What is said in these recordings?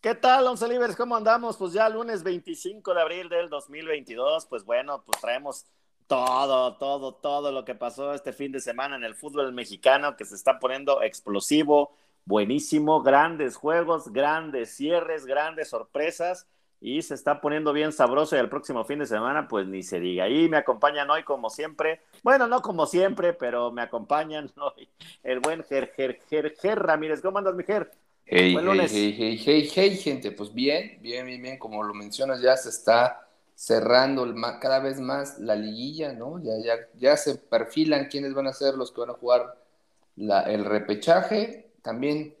¿Qué tal, Once Libres? ¿Cómo andamos? Pues ya lunes 25 de abril del 2022, pues bueno, pues traemos todo, todo, todo lo que pasó este fin de semana en el fútbol mexicano que se está poniendo explosivo, buenísimo, grandes juegos, grandes cierres, grandes sorpresas y se está poniendo bien sabroso y el próximo fin de semana pues ni se diga. Y me acompañan hoy como siempre, bueno, no como siempre, pero me acompañan hoy el buen Ger, Ger, Ger, Ger Ramírez. ¿Cómo andas, mi Ger? Hey, hey, hey, hey, hey, hey, gente, pues bien, bien, bien, bien, como lo mencionas, ya se está cerrando cada vez más la liguilla, ¿no? Ya, ya, ya se perfilan quiénes van a ser los que van a jugar la, el repechaje. También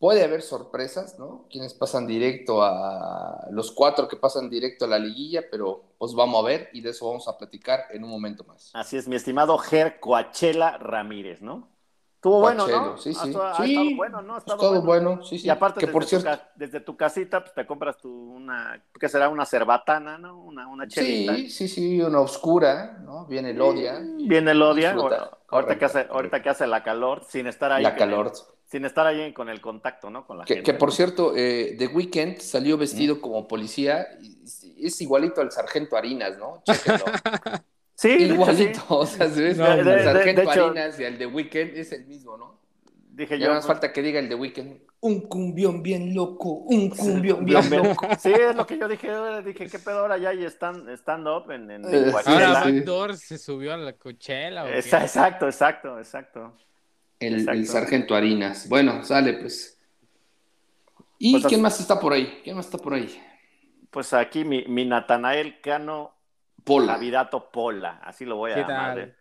puede haber sorpresas, ¿no? Quienes pasan directo a los cuatro que pasan directo a la liguilla, pero pues vamos a ver y de eso vamos a platicar en un momento más. Así es, mi estimado Ger Coachela Ramírez, ¿no? Estuvo bueno, ¿no? Sí, sí. Ha, sí, bueno, ¿no? todo bueno. sí, sí. Y aparte, desde, por tu, desde, tu, casita, pues te compras tu una, ¿qué será? Una cerbatana, ¿no? Una, una chelita. Sí, sí, sí, una oscura, ¿no? Viene el odia. Viene el odia, ahorita, que hace, ahorita que hace la calor, sin estar ahí. La calor. sin estar ahí con el contacto, ¿no? Con la que, gente. Que por cierto, eh, The Weeknd salió vestido como policía, es igualito al sargento Harinas, ¿no? Chéquenlo. Sí, igualito, o sea, se ve no, de, Sargento de, Harinas y el de Weekend es el mismo, ¿no? Dije ya yo. más falta que diga el de Weekend, un cumbión bien loco, un cumbión bien loco. Sí, es lo que yo dije, dije, ¿qué pedo ahora ya hay stand, stand up en, en, en Ahora sí. Backdoor se subió a la cochela. Exacto, exacto, exacto. El, exacto. el sargento Harinas. Bueno, sale pues. ¿Y pues quién más está por ahí? ¿Quién más está por ahí? Pues aquí mi, mi Natanael Cano Pola. Navidato Pola, así lo voy a llamar. ¿eh?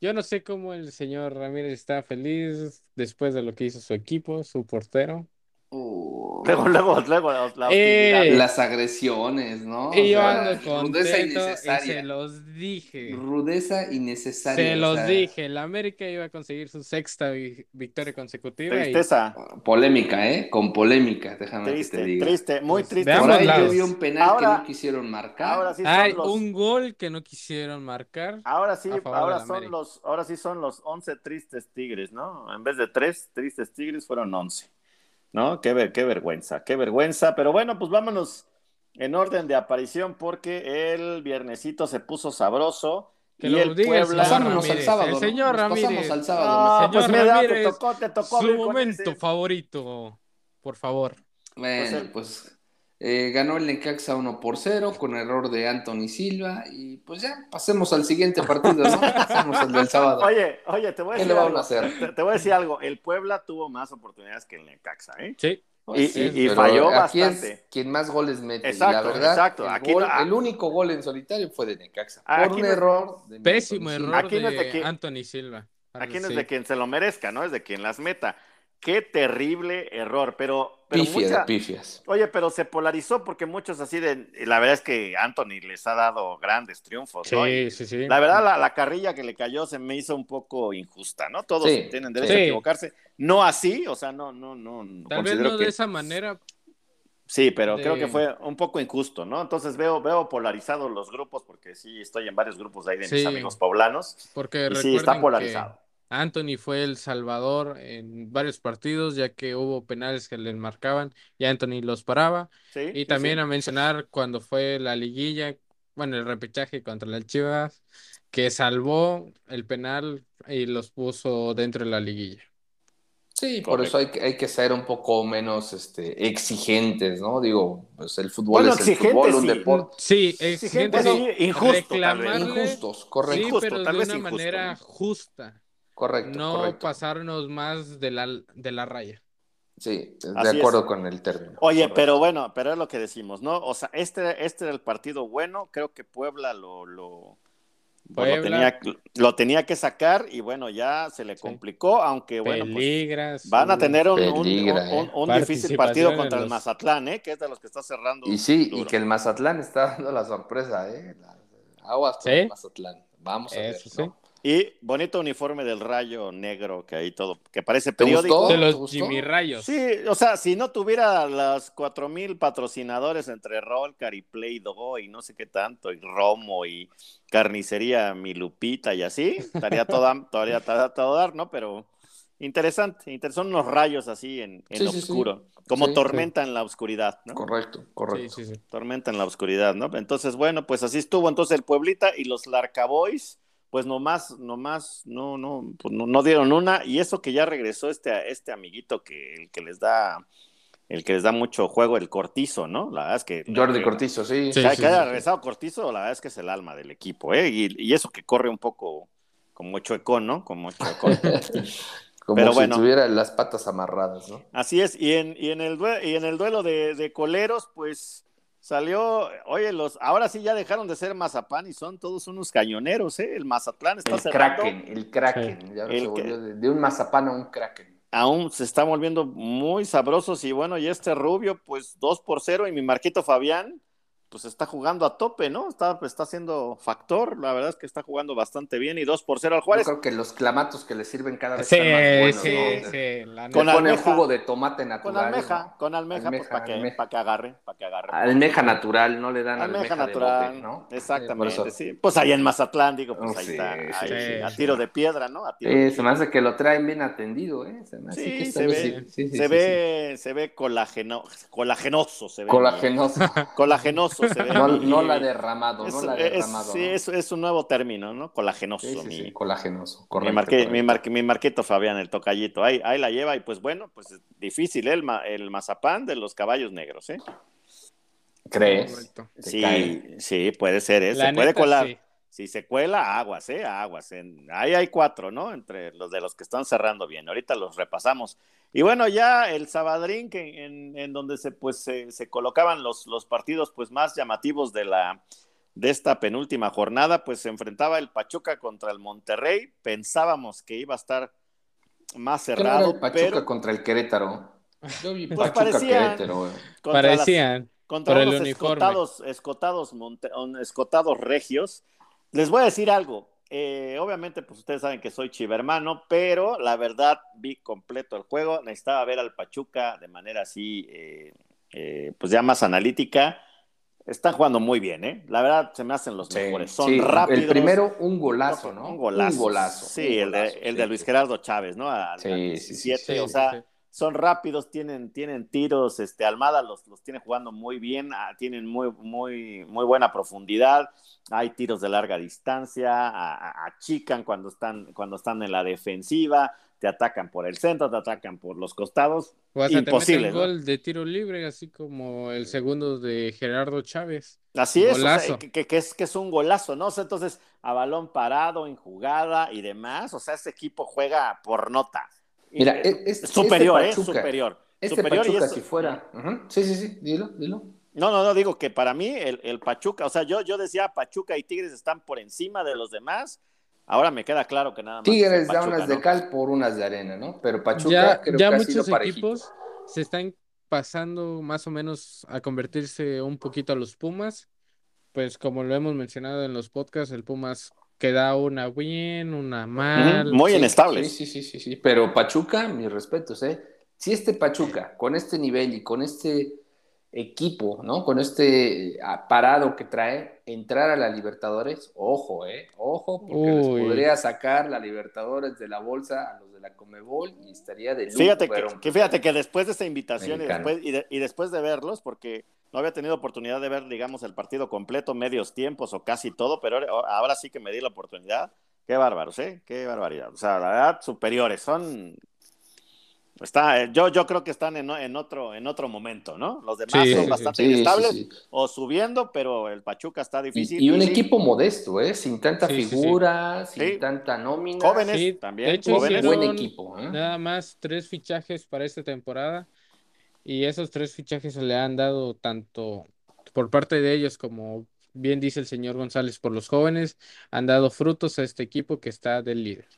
Yo no sé cómo el señor Ramírez está feliz después de lo que hizo su equipo, su portero. Uh, luego, luego, luego la eh, las agresiones, ¿no? Y yo ando contento y se los dije. Rudeza innecesaria. Se los o sea, dije. La América iba a conseguir su sexta victoria consecutiva. Tristeza. Y... Polémica, ¿eh? Con polémica, déjame triste, que te diga. Triste, muy triste. Por ahí yo vi un penal ahora, que no quisieron marcar. Ahora sí Hay los... un gol que no quisieron marcar. Ahora sí, ahora son los, ahora sí son los 11 tristes tigres, ¿no? En vez de tres tristes tigres fueron 11. ¿No? Qué, ver, qué vergüenza, qué vergüenza. Pero bueno, pues vámonos en orden de aparición porque el viernesito se puso sabroso. Que y el Puebla. Pasámonos al sábado. El señor. Ramírez. al sábado. No, pues mira, Ramírez, te tocó, te tocó. Su momento favorito, por favor. Bueno, pues, el... pues eh, ganó el Necaxa 1 por 0 con error de Anthony Silva y pues ya pasemos al siguiente partido, ¿no? Pasemos al del sábado. Oye, oye, te voy a ¿Qué decir le algo. vamos a hacer? Te, te, voy a decir algo. El Puebla tuvo más oportunidades que el Necaxa, ¿eh? Sí. Pues y, y, y falló aquí bastante. Es quien más goles mete. Exacto, y la verdad, exacto. El, aquí gol, no, el, único gol en solitario fue de Necaxa. Por aquí un no, error. De Pésimo error aquí no de, es de Anthony Silva. Aquí no es de quien se lo merezca, ¿no? Es de quien las meta. Qué terrible error, pero... pero Pifia mucha... de pifias. Oye, pero se polarizó porque muchos así de... La verdad es que Anthony les ha dado grandes triunfos, sí, ¿no? Sí, sí, La verdad, la, la, carrilla que le cayó se me hizo un poco injusta, ¿no? Todos sí, tienen derecho sí. a equivocarse. No así, o sea, no, no, no. Tal vez no que... de esa manera. Sí, pero de... creo que fue un poco injusto, ¿no? Entonces veo, veo polarizados los grupos porque sí estoy en varios grupos ahí de sí, mis amigos poblanos. Porque y sí está polarizado. Anthony fue el salvador en varios partidos, ya que hubo penales que le marcaban y Anthony los paraba. Sí, y también sí. a mencionar cuando fue la liguilla, bueno, el repechaje contra las Chivas, que salvó el penal y los puso dentro de la liguilla. Sí, por Correcto. eso hay que, hay que ser un poco menos este, exigentes, ¿no? Digo, pues el fútbol bueno, es el fútbol, sí. un deporte. Sí, exigentes, sí, injusto, injustos, correcto. Sí, injusto, pero tal de vez una injusto, manera ¿no? justa. Correcto. No correcto. pasarnos más de la, de la raya. Sí, de Así acuerdo es. con el término. Oye, correcto. pero bueno, pero es lo que decimos, ¿no? O sea, este, este era el partido bueno, creo que Puebla lo, lo, lo, tenía, lo tenía que sacar y bueno, ya se le complicó, aunque bueno, pues, van a tener un, un, eh. difícil partido contra el Mazatlán, ¿eh? que es de los que está cerrando. Y sí, y que el Mazatlán está dando la sorpresa, ¿eh? Aguas con el Mazatlán. Vamos a ver. ¿no? Y bonito uniforme del rayo negro que ahí todo, que parece periódico. De los Jimmy Rayos. Sí, o sea, si no tuviera los cuatro mil patrocinadores entre Rolcar y Play Doh y no sé qué tanto, y Romo y Carnicería Milupita y así, estaría todo, todavía todo dar, ¿no? Pero interesante, son unos rayos así en, en oscuro, como tormenta en la oscuridad, ¿no? Correcto, correcto. Tormenta en la oscuridad, ¿no? Entonces, bueno, pues así estuvo entonces el Pueblita y los Larcaboys pues nomás, nomás, no, no, pues no, no, dieron una, y eso que ya regresó este, este amiguito que, el que les da, el que les da mucho juego, el Cortizo, ¿no? La verdad es que. Jordi Cortizo, sí. que, haya regresado Cortizo, la verdad es que es el alma del equipo, ¿eh? Y, eso que corre un poco como chuecón, ¿no? Como chuecón. como Pero si tuviera las patas amarradas, ¿no? Así es, y en, y en, el, y en el duelo de, de coleros, pues Salió, oye, los, ahora sí ya dejaron de ser Mazapán y son todos unos cañoneros, ¿eh? El Mazatlán está el Kraken, el Kraken, ya se volvió de, un Mazapán a un Kraken. Aún se está volviendo muy sabrosos y bueno, y este Rubio, pues 2 por 0 y mi Marquito Fabián, pues está jugando a tope, ¿no? Está, está siendo factor, la verdad es que está jugando bastante bien y 2 por 0 al Juárez. Yo creo que los clamatos que le sirven cada vez están más buenos. Sí, sí, la con el jugo de tomate natural. Con almeja, con almeja, pues, para que, para que agarre, para que agarre. Almeja natural, no le dan almeja, almeja natural, ¿no? Exactamente, sí. Pues ahí en Mazatlán, digo, pues ahí está, ahí, a tiro de piedra, ¿no? A tiro de se me hace que lo traen bien atendido, ¿eh? Se me hace que se ve, se ve, se ve colageno, colagenoso, se ve. Colagenoso. Colagenoso, se ve. No, la derramado, no la derramado. sí, es, es, un nuevo término, ¿no? Colagenoso. Sí, sí, colagenoso, correcto. Mi, mi, marquito Fabián, el tocallito, ahí, ahí la lleva y pues bueno, pues es difícil el, el mazapán de los caballos negros, ¿eh? ¿Crees? Sí, sí, puede ser, ¿eh? se puede colar. Si se cuela, aguas, ¿eh? Aguas. ahí hay cuatro, ¿no? Entre los de los que están cerrando bien. Ahorita los repasamos. Y bueno, ya el Sabadrín, que en, en, donde se, pues, se, colocaban los, los, partidos pues, más llamativos de, la, de esta penúltima jornada, pues se enfrentaba el Pachuca contra el Monterrey. Pensábamos que iba a estar más cerrado. el Pachuca contra el Querétaro. Yo vi pues Pachuca Querétaro. Parecían. contra los escotados, escotados, escotados regios les voy a decir algo. Eh, obviamente, pues ustedes saben que soy chivermano, pero la verdad vi completo el juego. Necesitaba ver al Pachuca de manera así, eh, eh, pues ya más analítica. Están jugando muy bien, ¿eh? La verdad, se me hacen los mejores. Son rápidos. El primero, un golazo, ¿no? Un golazo. Un golazo. Sí, el, de, el de Luis Gerardo Chávez, ¿no? sí, sí, sí, O sea, son rápidos, tienen, tienen tiros. Este, Almada los, los tiene jugando muy bien, ah, tienen muy, muy, muy buena profundidad hay tiros de larga distancia, achican cuando están, cuando están en la defensiva, te atacan por el centro, te atacan por los costados. O Imposible. Te gol de tiro libre, así como el segundo de Gerardo Chávez. Así es, que, es, que es un golazo, ¿no? entonces, a balón parado, en jugada y demás, o sea, ese equipo juega por nota. Mira, es, superior, ¿eh? Superior. Este superior Pachuca, si fuera. Sí, sí, sí, dilo, dilo. No, no, no, digo que para mí el, Pachuca, o sea, yo, yo decía Pachuca y Tigres están por encima de los demás. Ahora me queda claro que nada más. Tigres da unas de cal por unas de arena, ¿no? Pero Pachuca creo que muchos ha sido equipos se están pasando más o menos a convertirse un poquito a los Pumas. Pues como lo hemos mencionado en los podcasts, el Pumas queda una bien, una mal. muy inestable. Sí, sí, sí, sí, Pero Pachuca, mis respetos, ¿eh? Si este Pachuca, con este nivel y con este equipo, ¿no? Con este ah, parado que trae, entrar a la Libertadores, ojo, ¿eh? Ojo, porque les podría sacar la Libertadores de la bolsa a los de la Comebol y estaría de lujo. Fíjate que, fíjate que después de esta invitación y después, y, después de verlos, porque no había tenido oportunidad de ver, digamos, el partido completo, medios tiempos o casi todo, pero ahora sí que me di la oportunidad. Qué bárbaros, ¿eh? Qué barbaridad. O sea, la verdad, superiores. Son Está, eh, yo, yo creo que están en, en, otro, en otro momento, ¿no? Los demás son bastante inestables o subiendo, pero el Pachuca está difícil. Y, un equipo modesto, ¿eh? Sin tanta figura, sin tanta nómina. Jóvenes también. De hecho, jóvenes. buen equipo. ¿eh? Nada más tres fichajes para esta temporada. Y esos tres fichajes se le han dado tanto por parte de ellos como bien dice el señor González, por los jóvenes, han dado frutos a este equipo que está del líder.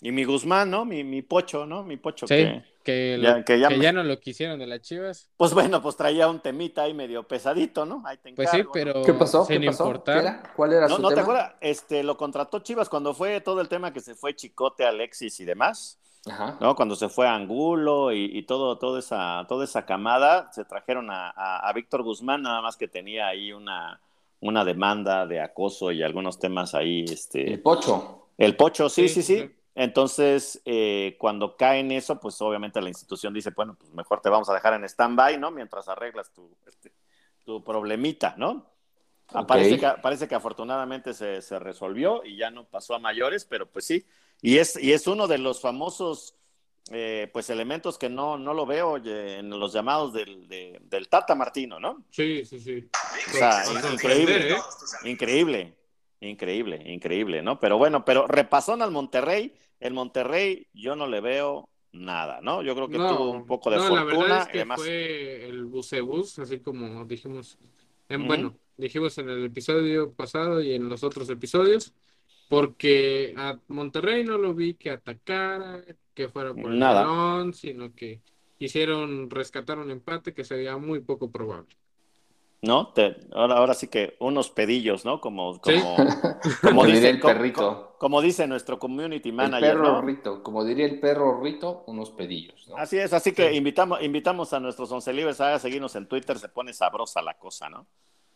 Y mi Guzmán, ¿no? Mi, mi Pocho, ¿no? Mi Pocho Sí, que... que, ya- que ya que me- ya no lo quisieron de las Chivas. Pues bueno, pues traía un temita ahí medio pesadito, ¿no? Ahí te Pues sí, encargo, pero ¿Qué pasó? sin ¿Qué pasó? importar. ¿Qué era? ¿Cuál era No, su no te acuerdas, este, lo contrató Chivas cuando fue todo el tema que se fue Chicote, Alexis y demás, Ajá. ¿no? Cuando se fue Angulo y, y todo, toda esa, toda esa camada, se trajeron a, a- a Víctor Guzmán, nada más que tenía ahí una, una demanda de acoso y algunos temas ahí, El este, Pocho. el pocho, sí, Sí, sí. Entonces, eh, cuando cae en eso, pues obviamente la institución dice, bueno, pues mejor te vamos a dejar en stand-by, ¿no? Mientras arreglas tu, este, tu problemita, ¿no? Ah. Parece, que, parece que afortunadamente se, se resolvió y ya no pasó a mayores, pero pues sí. Y es, y es uno de los famosos eh, pues elementos que no, no lo veo en los llamados del, de- del Tata Martino, ¿no? Sí, sí, sí. O sea, increíble, ¿eh? increíble, increíble, increíble, ¿no? Pero bueno, pero repasón al Monterrey, el Monterrey yo no le veo nada, ¿no? Yo creo que No, tuvo un poco de no, la fortuna verdad es y que demás. fue el así como dijimos, en, bueno, dijimos en el episodio pasado y en los otros episodios, porque a Monterrey no lo vi que atacara, que fuera por el Nada. balón, sino que quisieron rescatar un empate que sería muy poco probable. ¿no? Te- ahora, ahora sí que unos pedillos, ¿no? Como, como, como Como diría dice, el perrito. co- como dice nuestro community El manager, perro ¿no? Rito. Como diría el perro Rito, unos pedillos. ¿no? Así es, así que Sí. invitamos, invitamos a nuestros once libres a seguirnos en Twitter, se pone sabrosa la cosa, ¿no?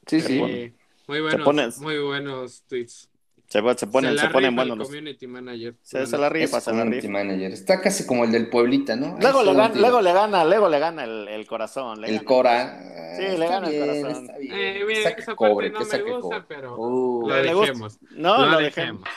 Sí, sí. Muy buenos, pone- muy buenos tweets. Se, se ponen, la se ponen el buenos los... community manager. Se, se la Es rifa, se la community rifa. manager. Está casi como el del Pueblita, ¿no? Luego le, gana, luego le gana, luego le gana el, el corazón. le El gana. Cora. Sí, eh, le gana el bien, corazón. Está bien. Eh, saque esa cobre, parte no que me saque gusta, cobre. pero Uh, lo dejemos. No, lo lo dejemos. dejemos.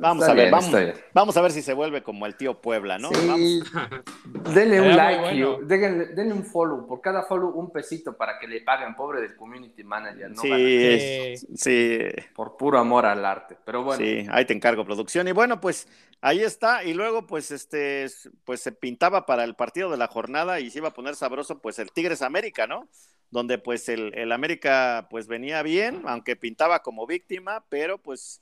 Vamos está a ver, bien, vamos, vamos a ver si se vuelve como el tío Puebla, ¿no? Vamos. Sí, denle un like, bueno. denle, denle un follow. Por cada follow, un pesito para que le paguen, pobre del community manager. ¿no? Sí, sí, Por puro amor al arte. Pero bueno, sí, ahí te encargo producción. Y bueno, pues ahí está. Y luego, pues, este, pues se pintaba para el partido de la jornada y se iba a poner sabroso, pues, el Tigres América, ¿no? Donde, pues, el, el América, pues, venía bien, aunque pintaba como víctima, pero, pues,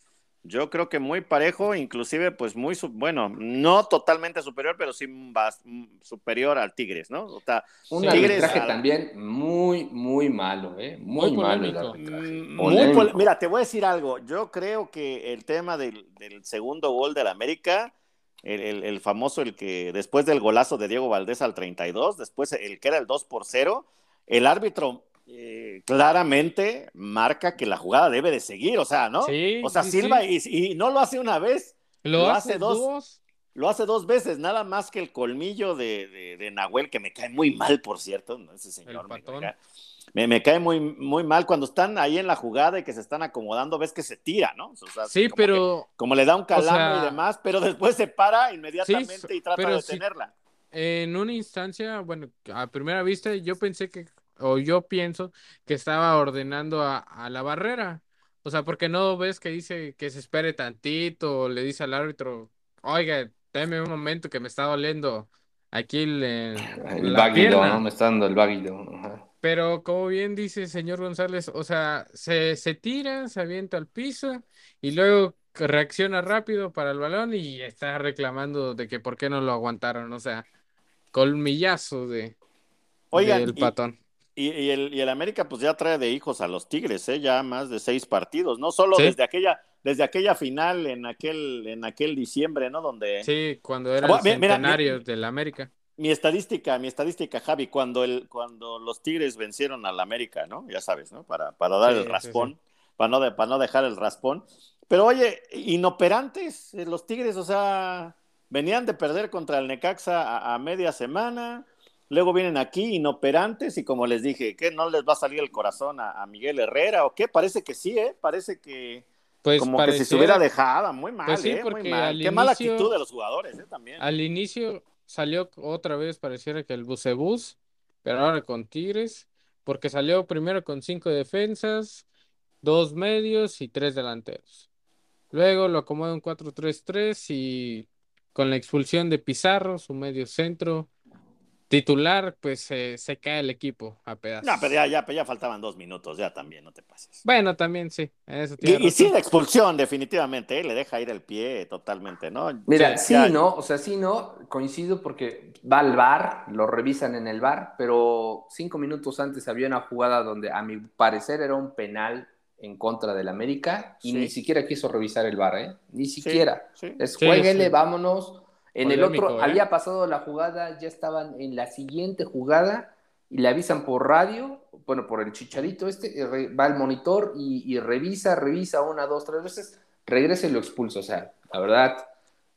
yo creo que muy parejo, inclusive, pues, muy, su- bueno, no totalmente superior, pero sí bas- superior al Tigres, ¿no? O sea, un Sí. Tigres arbitraje también muy, muy malo, ¿eh? Muy, Muy malo el polémico. arbitraje. Mm, Muy pol- Mira, te voy a decir algo. Yo creo que el tema del, del segundo gol del América, el, el- el famoso, el que después del golazo de Diego Valdés al 32, después el que era el 2 por 0, el árbitro eh, claramente marca que la jugada debe de seguir, o sea, ¿no? Sí, o sea, sí, Silva sí. Y, y no lo hace una vez, Lo, Lo hace dos. dos. lo hace dos veces, nada más que el colmillo de, de- de Nahuel, que me cae muy mal, por cierto, ¿no? ese señor. El me- patón. Me, cae, me- me cae muy, muy mal cuando están ahí en la jugada y que se están acomodando, ves que se tira, ¿no? O sea, Sí, como que- pero como le da un calamo sea- y demás, pero después se para inmediatamente Sí, y trata de sí- tenerla. en una instancia, bueno, a primera vista yo pensé que, o yo pienso que estaba ordenando a, a la barrera. O sea, porque no ves que dice que se espere tantito, o le dice al árbitro, oiga, dame un momento que me está doliendo aquí el, eh, El váguido. ¿no? Me está dando el váguido. Pero como bien dice el señor González, o sea, se, se tira, se avienta al piso y luego reacciona rápido para el balón y está reclamando de que por qué no lo aguantaron, o sea, colmillazo de Oigan, del y- patón. Y, y el, y el América pues ya trae de hijos a los Tigres, ¿eh? ya más de seis partidos, no solo Sí. desde aquella desde aquella final en aquel en aquel diciembre, ¿no? Donde Sí, cuando era Bueno, el mira, centenario mira, del América. mi estadística, mi estadística, Javi, cuando el cuando los Tigres vencieron al América, ¿no? Ya sabes, ¿no? Para, para dar Sí, el sí, raspón, Para, no de- para no dejar el raspón. Pero oye, inoperantes, eh, los Tigres, o sea, venían de perder contra el Necaxa a, a media semana, luego vienen aquí inoperantes y como les dije, ¿qué? ¿No les va a salir el corazón a, a Miguel Herrera o qué? Parece que sí, ¿eh? Parece que Pues como que si se hubiera dejado, muy mal, Pues sí, ¿eh? Muy mal. al Qué mala actitud de los jugadores, ¿eh? También. Al inicio salió otra vez, pareciera que el bucebús, pero ahora con Tigres, porque salió primero con cinco defensas, dos medios y tres delanteros. Luego lo acomoda un 4-3-3 y con la expulsión de Pizarro, su medio centro, titular, pues se cae el equipo a pedazos. No, pero ya, ya, ya, faltaban dos minutos, ya también, no te pases. Bueno, también sí. Eso y, y, sí, la expulsión, definitivamente, ¿eh? le deja ir el pie totalmente, ¿no? Mira, sí, ¿no? O sea, sí, ¿no? Coincido porque va al bar, lo revisan en el bar, pero cinco minutos antes había una jugada donde a mi parecer era un penal en contra del América y ni siquiera quiso revisar el bar, ¿eh? Ni siquiera. Es jueguele, vámonos en el otro, ¿eh? había pasado la jugada, ya estaban en la siguiente jugada y le avisan por radio, bueno, por el chicharito este, va al monitor y, revisa, revisa una, dos, tres veces, regresa y lo expulsa. O sea, la verdad,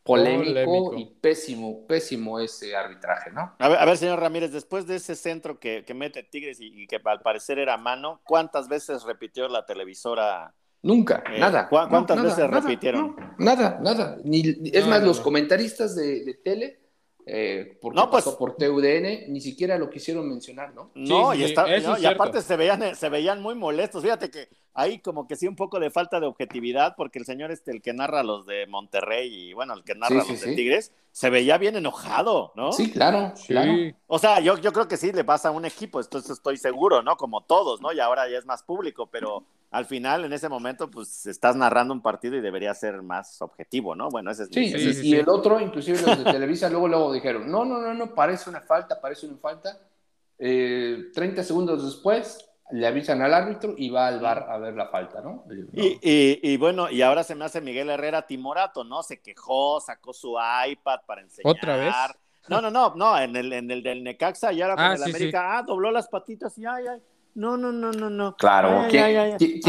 polémico, y pésimo, pésimo ese arbitraje, ¿no? A ver, a ver, señor Ramírez, después de ese centro que, mete Tigres y, que al parecer era mano, ¿cuántas veces repitió la televisora Nunca, eh, nada. ¿Cuántas veces repitieron? nada, nada. Ni, es más, los comentaristas de, tele, eh, porque no, pues, pasó por TUDN, ni siquiera lo quisieron mencionar, ¿no? No, y, y aparte se veían, se veían muy molestos. Fíjate que hay como que sí un poco de falta de objetividad, porque el señor este, el que narra los de Monterrey y bueno, el que narra los de Tigres, se veía bien enojado, ¿no? Sí, claro, claro. O sea, yo, yo creo que sí le pasa a un equipo, entonces estoy seguro, ¿no? Como todos, ¿no? Y ahora ya es más público, pero al final, en ese momento, pues estás narrando un partido y debería ser más objetivo, ¿no? Bueno, ese es Sí, y, el otro, inclusive los de Televisa, luego, luego dijeron, no, no, no, no, parece una falta, parece una falta. Eh, 30 segundos después, le avisan al árbitro y va al bar a ver la falta, ¿no? Y, y, bueno, y ahora se me hace Miguel Herrera timorato, ¿no? Se quejó, sacó su iPad para enseñar. ¿Otra vez? No, no, no, no, en el, en el del Necaxa y ahora con ah, el América, ah, dobló las patitas y ay, ay. No, no, no, no, no. Claro, ¿quién, crees que,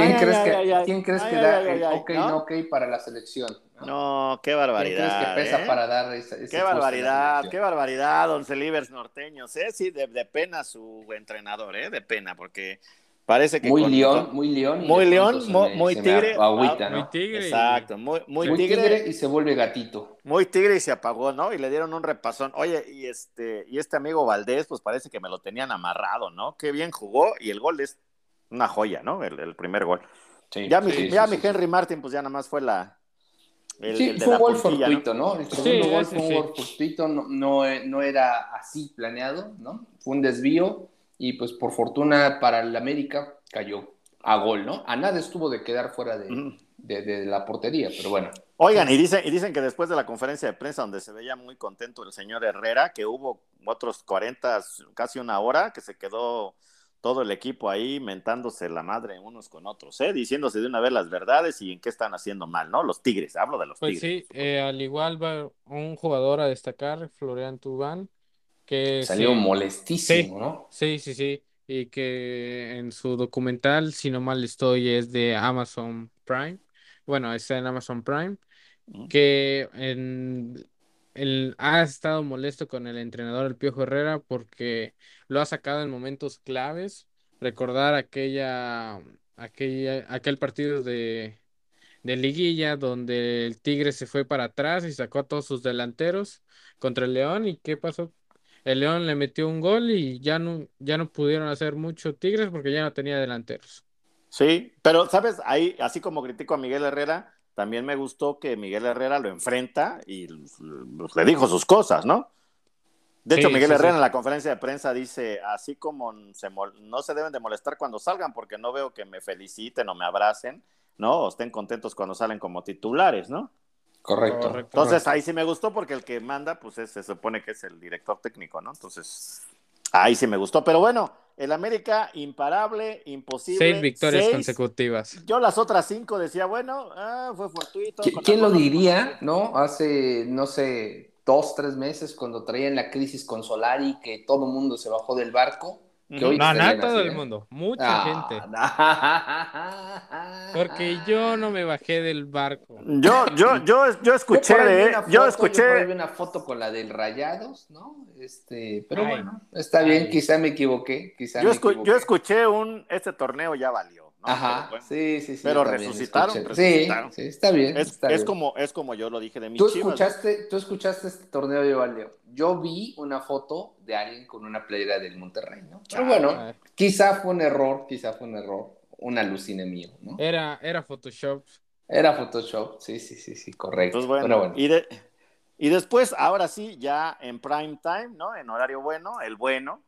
¿quién crees que da el ok no ok para la selección? No, qué barbaridad. ¿Quién crees que pesa ¿eh? para dar esa, ese Qué barbaridad, qué barbaridad, don Celibers norteños, ¿eh? Sí, de, de, pena su entrenador, ¿eh? De pena, porque Parece que muy león, muy león. Muy león, muy, tigre. Agüita, ¿no? Muy tigre. Exacto, muy, muy, tigre, Y se vuelve gatito. Muy tigre y se apagó, ¿no? Y le dieron un repasón. Oye, y este, y este amigo Valdés, pues parece que me lo tenían amarrado, ¿no? Qué bien jugó y el gol es una joya, ¿no? El, primer gol. Sí, ya mi, ya mi Henry Martin, pues ya nada más fue la. sí, fue un gol fortuito, ¿no? El segundo gol fue un gol fortuito, no, no, no era así planeado, ¿no? Fue un desvío y pues por fortuna para el América cayó a gol, ¿no? A nada estuvo de quedar fuera de, de, la portería, pero bueno. Oigan, y dicen, y dicen que después de la conferencia de prensa donde se veía muy contento el señor Herrera, que hubo otros 40, casi una hora, que se quedó todo el equipo ahí mentándose la madre unos con otros, ¿eh? diciéndose de una vez las verdades y en qué están haciendo mal, ¿no? Los Tigres, hablo de los pues Tigres. sí, eh, al igual va un jugador a destacar, Florian Tubán, que salió molestísimo, ¿no? Sí, sí, sí. Y que en su documental, si no mal estoy, es de Amazon Prime. Bueno, está en Amazon Prime. Que en, el, ha estado molesto con el entrenador El Piojo Herrera porque lo ha sacado en momentos claves. Recordar aquella, aquella aquel partido de, de liguilla donde el Tigre se fue para atrás y sacó a todos sus delanteros contra el León. ¿Y qué pasó? El León le metió un gol y ya no, ya no pudieron hacer mucho Tigres porque ya no tenía delanteros. Sí, pero sabes, ahí, así como critico a Miguel Herrera, también me gustó que Miguel Herrera lo enfrenta y pues, le dijo sus cosas, ¿no? De hecho, Miguel Herrera en la conferencia de prensa dice, así como se no se deben de molestar cuando salgan porque no veo que me feliciten o me abracen, ¿no? O estén contentos cuando salen como titulares, ¿no? Correcto. Entonces ahí sí me gustó porque el que manda, pues se supone que es el director técnico, ¿no? Entonces ahí sí me gustó. Pero bueno, el América imparable, imposible. Seis victorias consecutivas. Yo las otras cinco decía, bueno, ah, fue fortuito. ¿Quién lo diría, no? Hace, no sé, dos, tres meses cuando traían la crisis con Solari, que todo el mundo se bajó del barco no, no todo el mundo, mucha gente. Porque yo no me bajé del barco. Yo, yo, yo, yo escuché, yo, escuché. una foto con la del Rayados, ¿no? Este, pero bueno, está bien, quizá me equivoqué, quizá yo, yo escuché un, este torneo ya valió. Ajá, sí, sí, sí. Pero resucitaron, Sí, sí, está bien. Es, es Como, es como yo lo dije de mi ¿Tú escuchaste, Tú escuchaste este torneo de Valdeo. Yo vi una foto de alguien con una playera del Monterrey, ¿no? Pero bueno, quizá fue un error, quizá fue un error, un alucine mío, ¿no? Era, era Photoshop. Era Photoshop, sí, sí, sí, sí, correcto. bueno, y, de, Y después, ahora sí, ya en prime time, ¿no? En horario bueno, el bueno.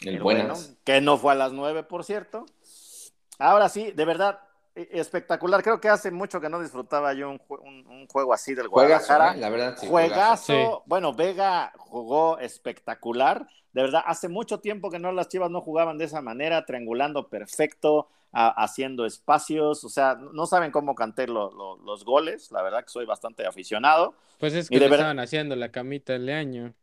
El, bueno, que no fue a las nueve, por cierto. Ahora sí, de verdad, e, espectacular. Creo que hace mucho que no disfrutaba yo un, un, juego así del Guadalajara. ¿eh? la verdad, juegazo. Bueno, Vega jugó espectacular. De verdad, hace mucho tiempo que no las Chivas no jugaban de esa manera, triangulando perfecto, haciendo espacios. O sea, no saben cómo canté los goles. La verdad que soy bastante aficionado. Pues es que le estaban haciendo la camita el año.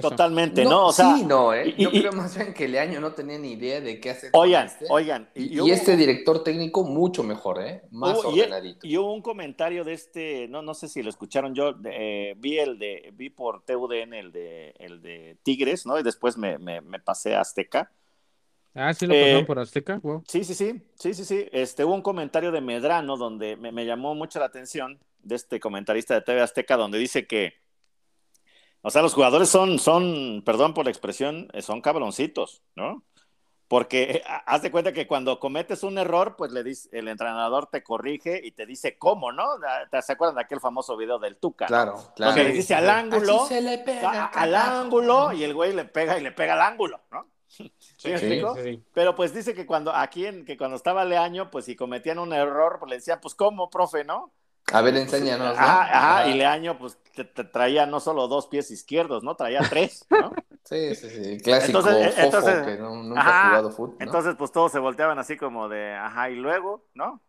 Totalmente, ¿no? O sea, sí, no, ¿eh? Yo creo más bien que Leaño no tenía ni idea de qué hacer. Oigan, este. oigan. Y, este director técnico mucho mejor, ¿eh? Más ordenadito. Y, hubo un comentario de este, no, no sé si lo escucharon yo, eh, vi el de, vi por TUDN el de, el de Tigres, ¿no? Y después me, me, pasé a Azteca. Ah, sí lo pasaron eh, por Azteca. Sí, sí, sí, sí, sí, sí. Este, hubo un comentario de Medrano donde me, me llamó mucho la atención de este comentarista de TV Azteca donde dice que o sea, los jugadores son, son, perdón por la expresión, eh, son cabroncitos, ¿no? Porque eh, haz de cuenta que cuando cometes un error, pues le dice, el entrenador te corrige y te dice cómo, ¿no? ¿Se acuerdan de aquel famoso video del Tuca? Claro, claro. Donde le dice al ángulo, se le pega, al ángulo y el güey le pega y le pega al ángulo, ¿no? ¿Sí, sí, sí, Pero pues dice que cuando aquí en, que cuando estaba Leaño, pues si cometían un error, pues le decían, pues cómo, profe, ¿no? A ver, enséñanos. Ajá, y Leaño, pues te, traía no solo dos pies izquierdos, ¿no? Traía tres, ¿no? sí, sí, sí. Clásico entonces, entonces que no, nunca ha jugado fútbol. Entonces, pues todos se volteaban así como de, ajá, y luego, ¿no?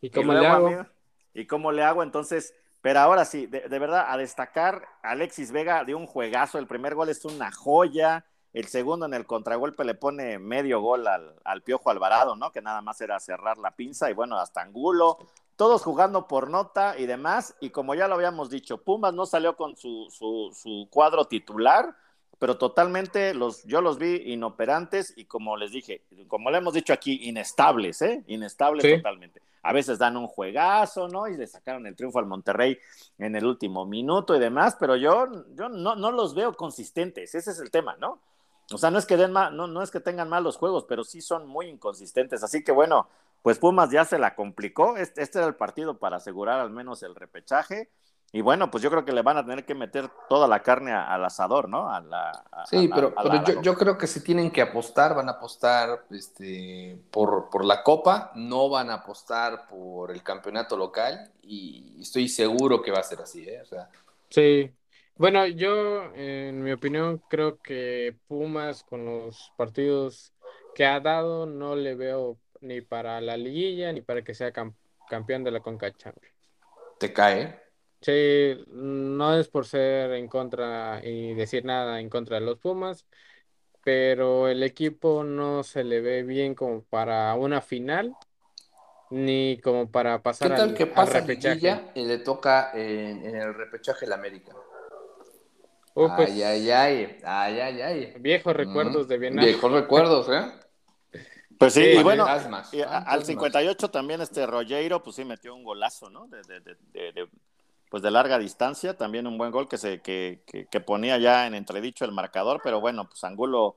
¿Y cómo le hago? ¿Y cómo le hago? Entonces, pero ahora sí, de, verdad, a destacar, Alexis Vega de un juegazo. El primer gol es una joya. El segundo en el contragolpe le pone medio gol al, al, Piojo Alvarado, ¿no? Que nada más era cerrar la pinza y bueno, hasta Angulo todos jugando por nota y demás, y como ya lo habíamos dicho, Pumas no salió con su, su, cuadro titular, pero totalmente los, yo los vi inoperantes y como les dije, como le hemos dicho aquí, inestables, ¿eh? Inestables totalmente. A veces dan un juegazo, ¿no? Y le sacaron el triunfo al Monterrey en el último minuto y demás, pero yo, yo no, no los veo consistentes, ese es el tema, ¿no? O sea, no es que den mal, no, no es que tengan malos juegos, pero sí son muy inconsistentes. Así que bueno, pues Pumas ya se la complicó. Este, este, era el partido para asegurar al menos el repechaje. Y bueno, pues yo creo que le van a tener que meter toda la carne al asador, ¿no? A la, sí, pero, yo, creo que si tienen que apostar, van a apostar este, por, por la Copa, no van a apostar por el campeonato local y estoy seguro que va a ser así, ¿eh? O sea, sí, bueno, yo en mi opinión creo que Pumas con los partidos que ha dado no le veo ni para la liguilla ni para que sea campeón de la Conca Champions. ¿Te cae? Sí, no es por ser en contra y decir nada en contra de los Pumas, pero el equipo no se le ve bien como para una final ni como para pasar ¿Qué tal que pasa repechaje. y le toca en, en el repechaje el América? Uh, pues, ay, ay, ay, ay, ay, ay. Viejos recuerdos de Vietnam. Viejos recuerdos, ¿eh? Pues sí, y bueno, al 58 también este Rollero, pues sí metió un golazo, ¿no? De, de, de, pues de larga distancia, también un buen gol que se que, que, que, ponía ya en entredicho el marcador, pero bueno, pues Angulo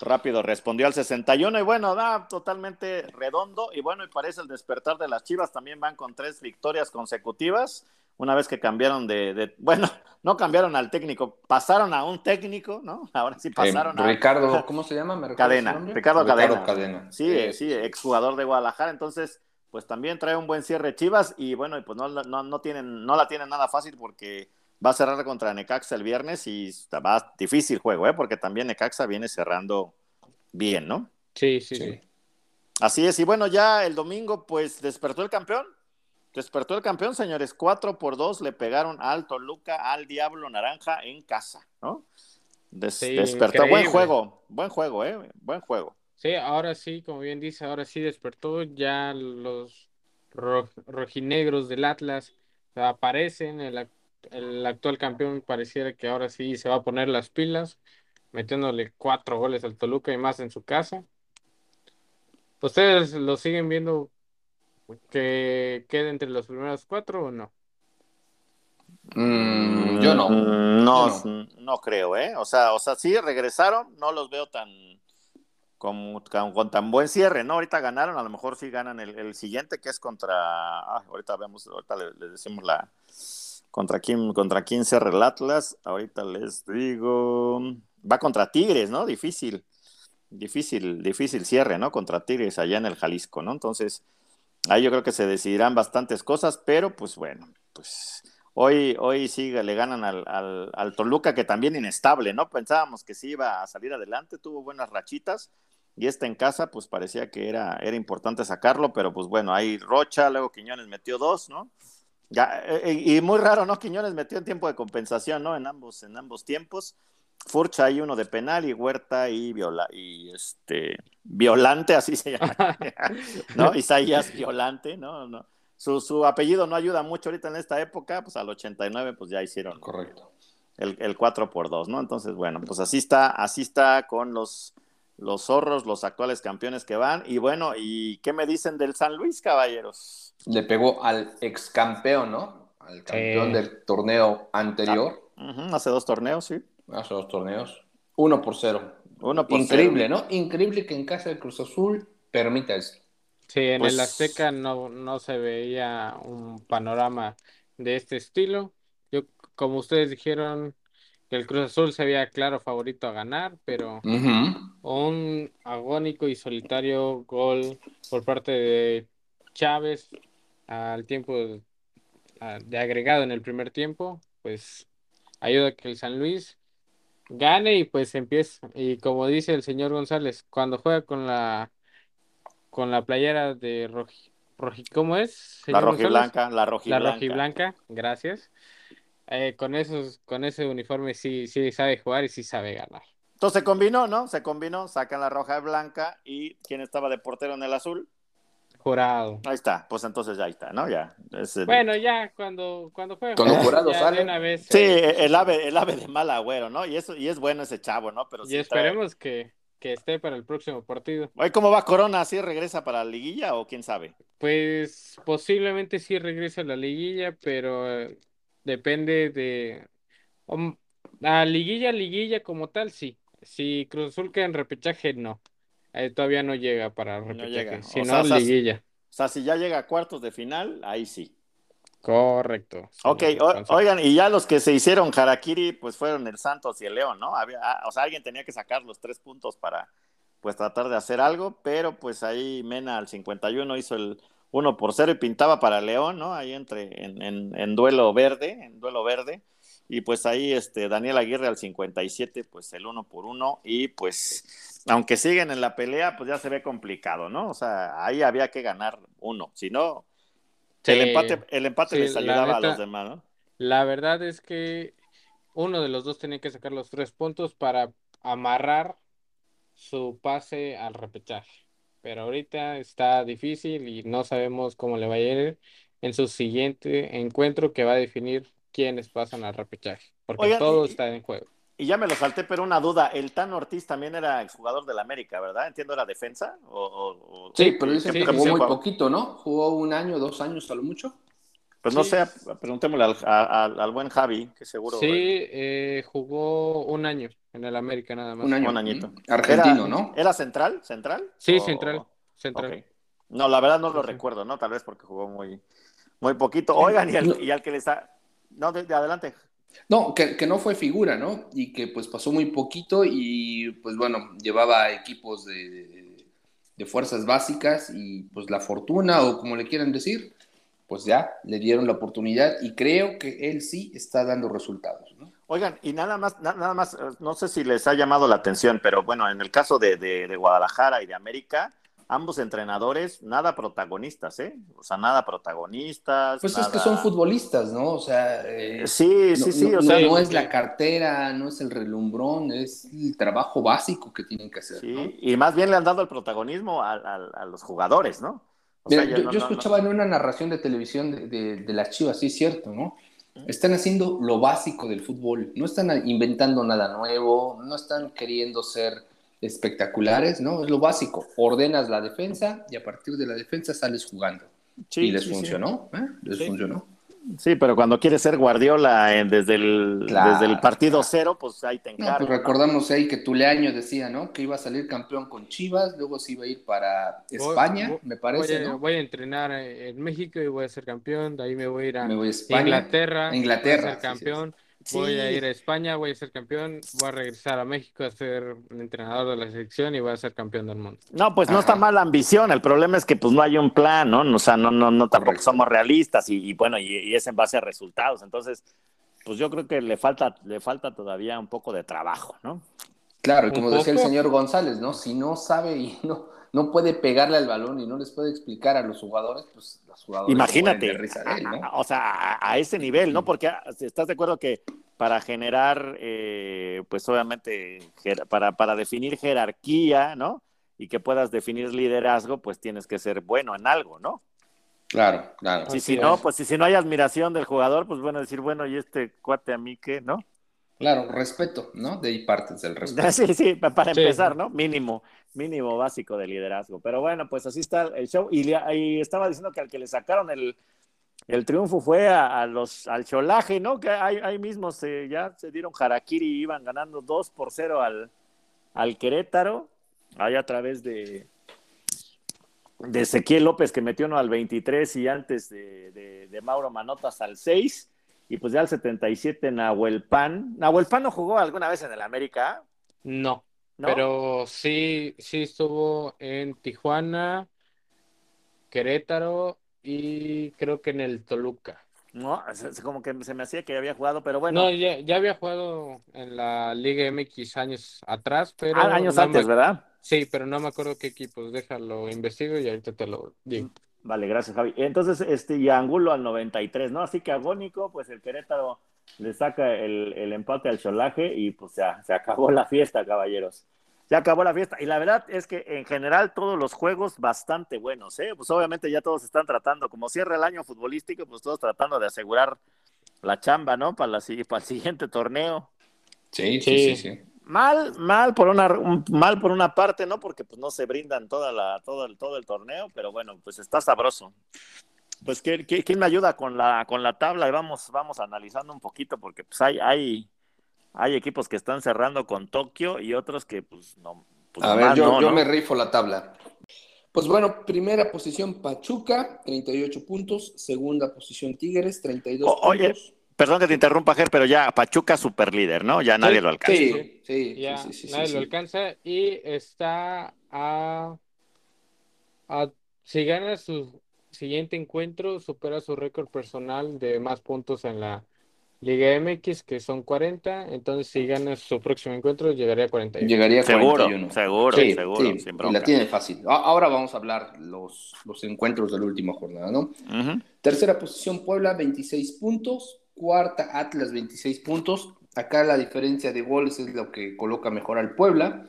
rápido respondió al 61 y bueno, da totalmente redondo y bueno, y parece el despertar de las Chivas, también van con tres victorias consecutivas una vez que cambiaron de, bueno, no cambiaron al técnico, pasaron a un técnico, ¿no? Ahora sí pasaron a... Ricardo, ¿cómo se llama? Cadena, Ricardo, Cadena. Sí, sí, exjugador de Guadalajara, entonces, pues también trae un buen cierre Chivas y bueno, pues no, no, no, tienen, no la tienen nada fácil porque va a cerrar contra Necaxa el viernes y va difícil juego, ¿eh? Porque también Necaxa viene cerrando bien, ¿no? sí, sí. sí. Así es, y bueno, ya el domingo, pues despertó el campeón, Despertó el campeón, señores. 4 por 2 le pegaron al Toluca, al Diablo Naranja en casa, ¿no? despertó. Buen juego, buen juego, ¿eh? Buen juego. Sí, ahora sí, como bien dice, ahora sí despertó. Ya los rojinegros del Atlas aparecen. El, el actual campeón pareciera que ahora sí se va a poner las pilas, metiéndole cuatro goles al Toluca y más en su casa. ¿Ustedes lo siguen viendo que quede entre los primeros cuatro o no? Mm, yo no. Mm, no, no. creo, ¿eh? O sea, o sea, sí regresaron, no los veo tan con, con, tan buen cierre, ¿no? Ahorita ganaron, a lo mejor sí ganan el, siguiente que es contra, ah, ahorita vemos, ahorita le, decimos la, ¿Contra quién, contra quién cierra el Atlas? Ahorita les digo. Va contra Tigres, ¿no? Difícil. Difícil, difícil cierre, ¿no? Contra Tigres allá en el Jalisco, ¿no? Entonces, ahí yo creo que se decidirán bastantes cosas, pero pues bueno, pues hoy, hoy sí le ganan al, al, Toluca, que también inestable, ¿no? Pensábamos que sí iba a salir adelante, tuvo buenas rachitas, y este en casa, pues parecía que era, era importante sacarlo, pero pues bueno, ahí Rocha, luego Quiñones metió dos, ¿no? Eh, eh, y muy raro, ¿no? Quiñones metió en tiempo de compensación, ¿no? En ambos, en ambos tiempos. Furcha hay uno de penal y Huerta y Viola y este Violante, así se llama, ¿no? Isaías Violante, ¿no? no. Su, su, apellido no ayuda mucho ahorita en esta época, pues al 89 pues ya hicieron correcto el, el 4 por 2, ¿no? Entonces, bueno, pues así está, así está con los los zorros, los actuales campeones que van. Y bueno, ¿y qué me dicen del San Luis, caballeros? Le pegó al ex campeón, ¿no? Al campeón eh. del torneo anterior. Ah, uh -huh, hace dos torneos, sí. Hace dos torneos. Uno por cero. Uno por Increíble, cero. ¿no? Increíble que en casa de Cruz Azul permita eso. Sí, en pues... el Azteca no, no se veía un panorama de este estilo. Yo, como ustedes dijeron, el Cruz Azul se veía claro favorito a ganar, pero uh -huh. un agónico y solitario gol por parte de Chávez al tiempo de, de agregado en el primer tiempo, pues ayuda a que el San Luis gane y pues empieza. Y como dice el señor González, cuando juega con la con la playera de roji, roji ¿cómo es? La rojiblanca, la rojiblanca. La rojiblanca, gracias eh, con esos, con ese uniforme sí, sí sabe jugar y sí sabe ganar. Entonces se combinó, ¿no? Se combinó, sacan la roja y blanca y ¿quién estaba de portero en el azul? Jurado. Ahí está, pues entonces ya está, ¿no? Ya. El... Bueno, ya cuando, cuando juega. Cuando jurado sale. Una vez, sí, eh... el ave, el ave de mal agüero, ¿no? Y eso, y es bueno ese chavo, ¿no? Pero y sí esperemos trae... que, que esté para el próximo partido. Oye, ¿cómo va Corona? ¿Sí regresa para la liguilla o quién sabe? Pues posiblemente sí regrese a la liguilla, pero eh, depende de la liguilla, liguilla como tal, sí. Si Cruz Azul queda en repechaje, no. Eh, todavía no llega para repechaje. No llega. Si no, sea, liguilla. O sea, si ya llega a cuartos de final, ahí sí. Correcto. Ok, o, oigan, y ya los que se hicieron Harakiri, pues fueron el Santos y el León, ¿no? Había, ah, o sea, alguien tenía que sacar los tres puntos para, pues, tratar de hacer algo, pero pues ahí Mena al 51 hizo el 1 por 0 y pintaba para León, ¿no? Ahí entre, en, en, en duelo verde, en duelo verde y pues ahí este Daniel Aguirre al 57, pues el uno por uno, y pues aunque siguen en la pelea, pues ya se ve complicado, ¿no? O sea, ahí había que ganar uno, si no, sí, el empate, el empate sí, les ayudaba neta, a los demás, ¿no? La verdad es que uno de los dos tenía que sacar los tres puntos para amarrar su pase al repechaje. Pero ahorita está difícil y no sabemos cómo le va a ir en su siguiente encuentro que va a definir quiénes pasan al repechaje, porque Oigan, todo y, está en juego. Y ya me lo salté, pero una duda, el Tan Ortiz también era exjugador del América, ¿verdad? Entiendo, era defensa. O, o, o... Sí, pero dice sí, que jugó muy poquito, ¿no? Jugó un año, dos años a lo mucho. Pues no sí. sé, preguntémosle al, al, al, buen Javi, que seguro. Sí, eh, jugó un año en el América nada más. Un año. Un añito. Argentino, ¿Era, ¿no? ¿Era central? ¿Central? Sí, o... central. central. Okay. No, la verdad no lo sí, recuerdo, ¿no? Tal vez porque jugó muy, muy poquito. Oigan, y al, y al que les ha... No, de, de adelante. No, que, que, no fue figura, ¿no? Y que pues pasó muy poquito y pues bueno, llevaba equipos de, de, fuerzas básicas y pues la fortuna o como le quieran decir, pues ya le dieron la oportunidad y creo que él sí está dando resultados, ¿no? Oigan, y nada más, nada más, no sé si les ha llamado la atención, pero bueno, en el caso de, de Guadalajara y de América, ambos entrenadores nada protagonistas, ¿eh? O sea, nada protagonistas. Pues nada... es que son futbolistas, ¿no? O sea, eh, sí, sí, no, sí. No, o sea, no es la cartera, no es el relumbrón, es el trabajo básico que tienen que hacer. Sí, ¿no? y más bien le han dado el protagonismo a, a, a los jugadores, ¿no? O Mira, sea, yo, yo, escuchaba en una narración de televisión de, de, de las Chivas, sí es cierto, ¿no? Están haciendo lo básico del fútbol, no están inventando nada nuevo, no están queriendo ser espectaculares, ¿no? Es lo básico. Ordenas la defensa y a partir de la defensa sales jugando. Sí, y les sí, funcionó, sí. ¿eh? Les funcionó. Sí, pero cuando quieres ser Guardiola desde, el, desde el partido cero, pues ahí te encargo. pues recordamos ahí que Tuleaño decía, ¿no? Que iba a salir campeón con Chivas, luego se iba a ir para España, me parece. Voy a, entrenar en México y voy a ser campeón, de ahí me voy a ir a, Inglaterra, Inglaterra, a ser campeón. Voy a ir a España, voy a ser campeón, voy a regresar a México a ser entrenador de la selección y voy a ser campeón del mundo. No, pues no está mal la ambición, el problema es que pues no hay un plan, ¿no? O sea, no, no, no tampoco somos realistas y, bueno, y, es en base a resultados. Entonces, pues yo creo que le falta, le falta todavía un poco de trabajo, ¿no? Claro, y como decía el señor González, ¿no? Si no sabe y no, no puede pegarle al balón y no les puede explicar a los jugadores, pues los jugadores. Imagínate, o sea, a, ese nivel, ¿no? Porque ah, estás de acuerdo que para generar, eh, pues obviamente, para, para definir jerarquía, ¿no? Y que puedas definir liderazgo, pues tienes que ser bueno en algo, ¿no? Claro, claro. Si, si no, pues si, si no hay admiración del jugador, pues bueno, decir, bueno, ¿y este cuate a mí qué, no? Claro, respeto, ¿no? De ahí partes del respeto. Sí, sí, para empezar, ¿no? Mínimo mínimo básico de liderazgo. Pero bueno, pues así está el show. Y, estaba diciendo que al que le sacaron el, triunfo fue a, los, al cholaje, ¿no? Que ahí, mismo se, ya se dieron harakiri y iban ganando 2 por 0 al, al Querétaro, ahí a través de, de Ezequiel López que metió uno al 23 y antes de, de, de Mauro Manotas al 6. Y pues ya al 77 Nahuel Pan. ¿Nahuel Pan no jugó alguna vez en el América? No. Pero sí, sí estuvo en Tijuana, Querétaro y creo que en el Toluca. No, es, como que se me hacía que había jugado, pero bueno. No, ya, había jugado en la Liga MX años atrás, pero. Ah, años antes, ¿verdad? Sí, pero no me acuerdo qué equipos. Déjalo, investigo y ahorita te lo digo. Vale, gracias, Javi. Entonces, este, y Angulo al 93, ¿no? Así que agónico, pues el Querétaro le saca el, el empate al cholaje y pues ya se acabó la fiesta, caballeros. Se acabó la fiesta. Y la verdad es que en general todos los juegos bastante buenos, ¿eh? Pues obviamente ya todos están tratando, como cierra el año futbolístico, pues todos tratando de asegurar la chamba, ¿no? Para, la, para el siguiente torneo. Sí, sí, sí, Mal, mal por una, mal por una parte, ¿no? Porque pues no se brindan toda la, todo el, todo el torneo, pero bueno, pues está sabroso pues ¿quién, quién me ayuda con la, con la tabla? Y vamos, vamos analizando un poquito, porque pues hay, hay, hay equipos que están cerrando con Tokio y otros que pues no. Pues, a ver, yo, me rifo la tabla. Pues bueno, primera posición Pachuca, 38 puntos. Segunda posición Tigres, 32 puntos. Oye, perdón que te interrumpa, Ger, pero ya Pachuca super líder, ¿no? Ya nadie lo alcanza. Sí, sí, sí, Nadie lo alcanza y está a, a. Si gana su siguiente encuentro supera su récord personal de más puntos en la Liga MX, que son 40, entonces si gana su próximo encuentro llegaría a 41. Llegaría a seguro, Seguro, seguro, y la tiene fácil. Ahora vamos a hablar los, los encuentros de la última jornada, ¿no? Tercera posición Puebla, 26 puntos. Cuarta Atlas, 26 puntos. Acá la diferencia de goles es lo que coloca mejor al Puebla.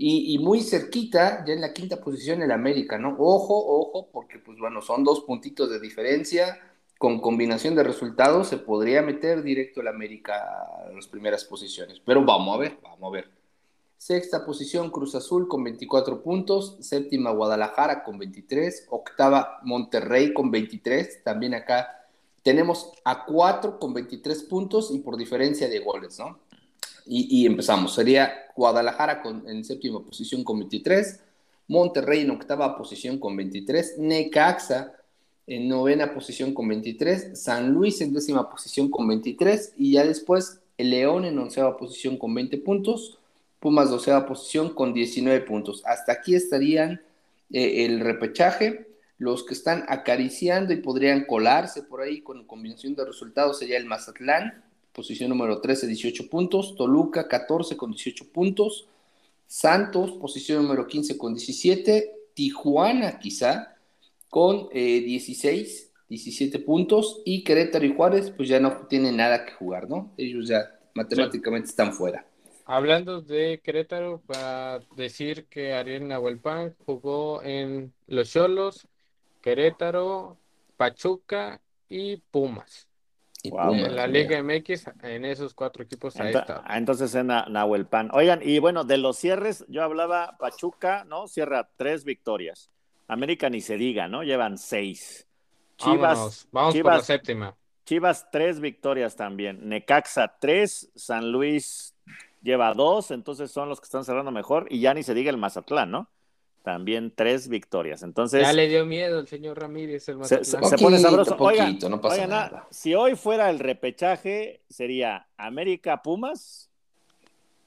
Y, muy cerquita, ya en la quinta posición el América, ¿no? Ojo, ojo, porque pues bueno, son dos puntitos de diferencia. Con combinación de resultados se podría meter directo el América en las primeras posiciones. Pero vamos a ver, vamos a ver. Sexta posición Cruz Azul con 24 puntos. Séptima Guadalajara con 23. Octava Monterrey con 23. También acá tenemos a cuatro con 23 puntos y por diferencia de goles, ¿no? Y, empezamos. Sería Guadalajara con, en séptima posición con 23, Monterrey en octava posición con 23, Necaxa en novena posición con 23, San Luis en décima posición con 23 y ya después León en onceava posición con 20 puntos, Pumas doceava posición con 19 puntos. Hasta aquí estarían eh, el repechaje. Los que están acariciando y podrían colarse por ahí con combinación de resultados sería el Mazatlán posición número 13, 18 puntos. Toluca, 14 con 18 puntos. Santos, posición número 15 con 17. Tijuana, quizá, con 16, eh, 17 puntos. Y Querétaro y Juárez, pues ya no tienen nada que jugar, ¿no? Ellos ya matemáticamente están fuera. Hablando de Querétaro, para decir que Ariel Nahuelpan jugó en Los Cholos, Querétaro, Pachuca y Pumas en la Liga MX, en esos cuatro equipos ahí está. Ah, entonces en Nahuel Pan. Oigan, y bueno, de los cierres, yo hablaba Pachuca, ¿no? Cierra tres victorias. América ni se diga, ¿no? Llevan seis. Chivas. vamos por la séptima. Chivas, tres victorias también. Necaxa, tres. San Luis lleva dos, entonces son los que están cerrando mejor. Y ya ni se diga el Mazatlán, ¿no? También tres victorias. Entonces. Ya le dio miedo el señor Ramírez, el se, pone sabroso. Poquito, Oigan, no pasa oigan, ah, nada. si hoy fuera el repechaje, sería América Pumas,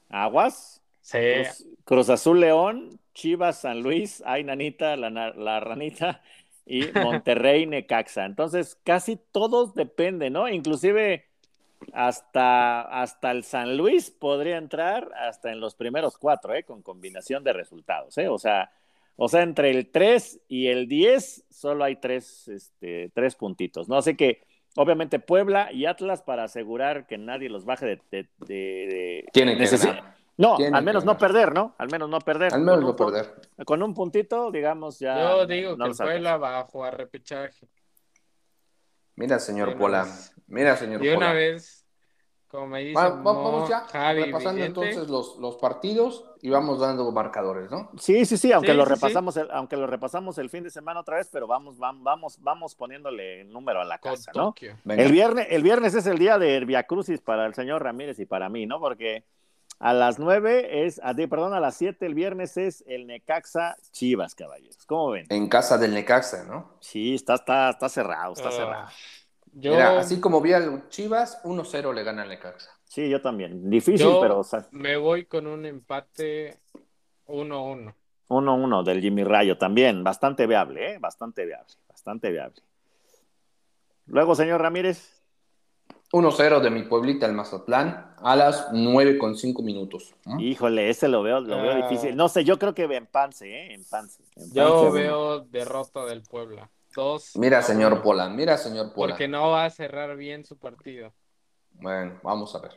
Aguas, Sí. Cruz, Cruz Azul León, Chivas San Luis, ay nanita, la, la ranita, y Monterrey Necaxa. Entonces, casi todos dependen, ¿no? Inclusive hasta, hasta el San Luis podría entrar hasta en los primeros cuatro, ¿eh? Con combinación de resultados, ¿eh? O sea, o sea, entre el 3 y el 10 solo hay tres, este, tres puntitos, ¿no? Así que, obviamente, Puebla y Atlas para asegurar que nadie los baje de... de, de- de- Tienen que ganar. No, Tienen al menos no perder, ¿no? Al menos no perder. Al menos no perder. Con un puntito, digamos, ya... Yo digo no que. Puebla va a jugar repechaje. Mira, señor una Pola. Mira, señor De una Pola. vez, como me dice Va- va- Mo, vamos ya Javi repasando Vidente, entonces los, los partidos y vamos dando marcadores, ¿no? Sí, sí, sí, aunque Sí, lo sí, repasamos, el, aunque lo repasamos el fin de semana otra vez, pero vamos, vamos, vamos, vamos poniéndole número a la con casa, ¿no? Venga. El viernes, el viernes es el día de Via Crucis para el señor Ramírez y para mí, ¿no? Porque a las nueve es, a- perdón, a las siete el viernes es el Necaxa Chivas, caballeros. ¿Cómo ven? En casa del Necaxa, ¿no? Sí, está, está, está cerrado, está Ah, cerrado. Yo, Mira, así como vi al Chivas, 1-0 le gana al Necaxa. Sí, yo también. Difícil, yo pero o sea, me voy con un empate 1-1. 1-1 del Jimmy Rayo también, bastante viable, ¿eh? Bastante viable, bastante viable. Luego, señor Ramírez. 1-0 de mi pueblita, el Mazatlán, a las 9 con 5 minutos. ¿no? Híjole, ese lo veo, lo veo Ah. difícil. No sé, yo creo que en Pance, ¿eh? En Pance. Yo veo derrota del Puebla. Dos. Mira, señor uno, Pola, mira, señor Pola. Porque no va a cerrar bien su partido. Bueno, vamos a ver.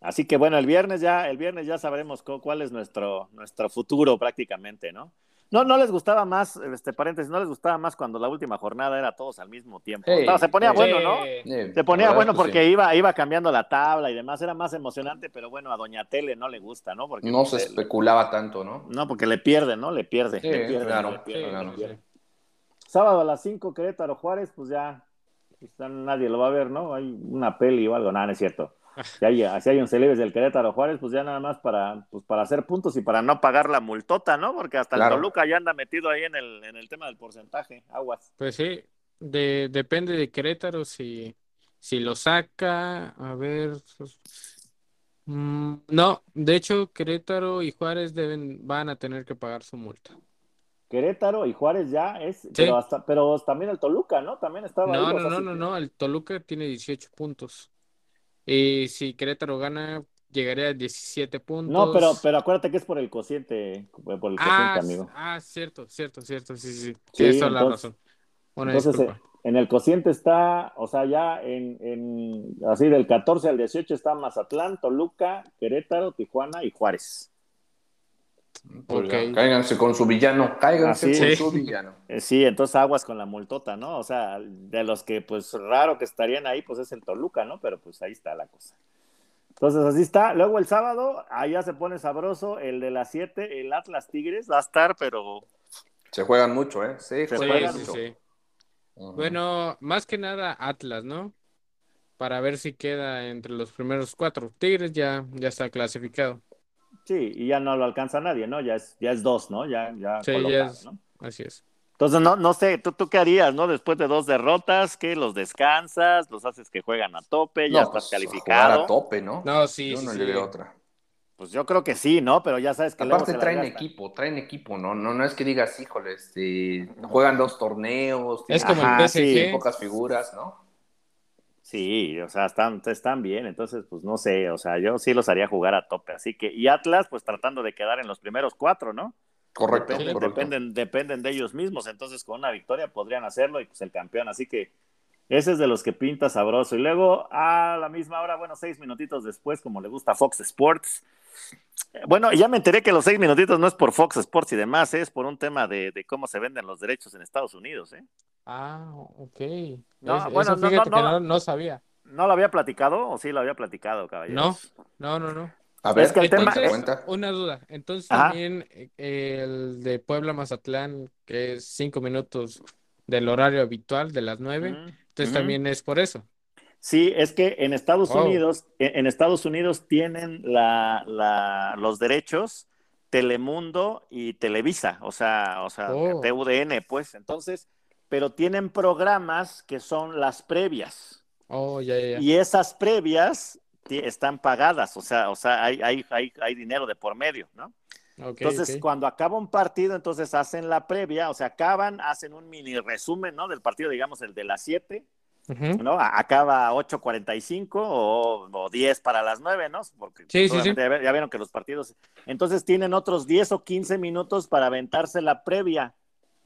Así que bueno, el viernes ya, el viernes ya sabremos cu- cuál es nuestro, nuestro futuro prácticamente, ¿no? No, no les gustaba más, este paréntesis, no les gustaba más cuando la última jornada era todos al mismo tiempo. Hey, se ponía hey. bueno, ¿no? Se ponía bueno porque sí. iba, iba cambiando la tabla y demás, era más emocionante, pero bueno, a Doña Tele no le gusta, ¿no? Porque No se le- especulaba tanto, ¿no? no, porque le pierde, ¿no? Le pierde, Sí, le pierde, claro. le pierde, sí, claro. le sí, pierde. Sábado a las 5, Querétaro Juárez, pues ya, pues nadie lo va a ver, ¿no? Hay una peli o algo, nada, no es cierto. Si hay, si hay un celebes del Querétaro Juárez, pues ya nada más para, pues para hacer puntos y para no pagar la multota, ¿no? Porque hasta Claro. el Toluca ya anda metido ahí en el, en el tema del porcentaje, aguas. Pues sí, de, depende de Querétaro si, si lo saca. A ver. mm, no, de hecho, Querétaro y Juárez deben, van a tener que pagar su multa. Querétaro y Juárez ya es, pero, hasta, pero también el Toluca, ¿no? También estaba No, ahí, no, no, no, que- no, el Toluca tiene 18 puntos. Y si Querétaro gana, llegaría a 17 puntos. No, pero, pero acuérdate que es por el cociente, por el cociente, Ah, amigo. ah, cierto, cierto, cierto, sí, sí, sí. Sí, Tienes toda la entonces- razón. Una Entonces, disculpa. eh, en el cociente está, o sea, ya en, en así del 14 al 18 está Mazatlán, Toluca, Querétaro, Tijuana y Juárez. Pues Ok. ya, cáiganse con su villano, cáiganse Así con su villano. Eh, sí, entonces aguas con la multota, ¿no? O sea, de los que pues raro que estarían ahí, pues es el Toluca, ¿no? Pero pues ahí está la cosa. Entonces así está. Luego el sábado, allá se pone sabroso, el de las 7, el Atlas Tigres, va a estar, pero Se juegan mucho, ¿eh? Sí, Se Sí, juegan juegan sí, mucho. sí. Ujú. Bueno, más que nada Atlas, ¿no? Para ver si queda entre los primeros cuatro. Tigres ya, ya está clasificado. Sí, y ya no lo alcanza nadie, ¿no? Ya es, ya es dos, ¿no? Ya, ya Sí, ya es- ¿no? Así es. Entonces, no, no sé, ¿tú, ¿tú qué harías, no? Después de dos derrotas, que los descansas, los haces que juegan a tope, ya No, estás pues, a jugar calificado. a tope, ¿no? No, sí, Yo sí, no sí. le veo otra. Pues yo creo que sí, ¿no? Pero ya sabes que Aparte traen equipo, traen equipo, ¿no? No, no es que digas, híjole, este, juegan dos torneos, Es tienen como Ajá, el sí, pocas figuras, ¿no? Sí, o sea, están, están bien, entonces, pues no sé, o sea, yo sí los haría jugar a tope. Así que, y Atlas, pues tratando de quedar en los primeros cuatro, ¿no? Correcto, Dependen, correcto. dependen, dependen de ellos mismos, entonces con una victoria podrían hacerlo y pues el campeón. Así que ese es de los que pinta sabroso. Y luego a la misma hora, bueno, seis minutitos después, como le gusta Fox Sports. Eh, Bueno, ya me enteré que los seis minutitos no es por Fox Sports y demás, es por un tema de, de cómo se venden los derechos en Estados Unidos, ¿eh? Ah, ok. No, Es- bueno, eso no, fíjate no, que no. no, no sabía. ¿No lo había platicado o sí lo había platicado, caballero? No, no, no, no. A ver, Es que el tema- cuenta, es- cuenta. Una duda. Entonces Ajá. también eh, el de Puebla Mazatlán, que es cinco minutos del horario habitual de las nueve, Mm. Entonces también es por eso. Sí, es que en Estados. Unidos, en en Estados Unidos tienen la, la- los derechos Telemundo y Televisa, o sea, o sea, Oh. TUDN, pues, entonces, pero tienen programas que son las previas. Oh, ya, ya, ya. Y esas previas están pagadas, o sea, o sea, hay, hay, hay, hay dinero de por medio, ¿no? Entonces, cuando acaba un partido, entonces hacen la previa, o sea, acaban, hacen un mini resumen, ¿no? Del partido, digamos, el de las 7, Ujú. ¿no? A- Acaba a 8.45 o, o 10 para las 9, ¿no? Porque Sí, sí, Ya, ve- ya vieron que los partidos... Entonces tienen otros 10 o 15 minutos para aventarse la previa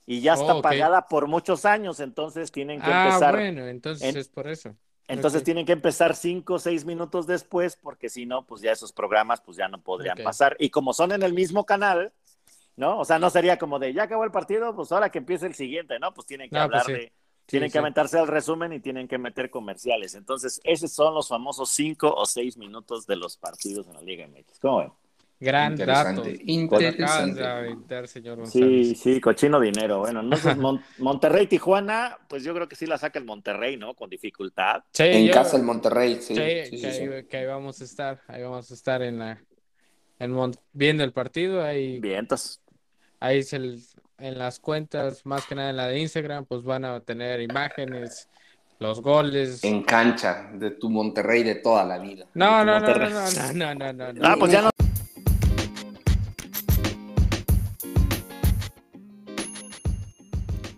y ya está Oh, pagada por muchos años, entonces tienen que Ah, empezar... bueno, entonces en- es por eso. Entonces tienen que empezar cinco o seis minutos después, porque si no, pues ya esos programas pues ya no podrían pasar. Y como son en el mismo canal, ¿no? O sea, no sería como de ya acabó el partido, pues ahora que empiece el siguiente, ¿no? Pues tienen que No, hablar pues sí. de, tienen Sí, que sí. aventarse al resumen y tienen que meter comerciales. Entonces, esos son los famosos cinco o seis minutos de los partidos en la Liga MX. ¿Cómo ven? Gran dato. Interesante, aventar, señor Sí, González. sí, cochino dinero. Bueno, entonces Mon- Monterrey, Tijuana, pues yo creo que sí la saca el Monterrey, ¿no? Con dificultad. Sí, En yo- casa el Monterrey, sí. sí, sí, que, sí. Ahí, que ahí vamos a estar. Ahí vamos a estar en la en Mon- viendo el partido. Ahí, Bien, entonces ahí se el- en las cuentas, más que nada en la de Instagram, pues van a tener imágenes, los goles. En cancha de tu Monterrey de toda la vida. No, no, no, no, no, no, no, no, no. Ah, pues ya no.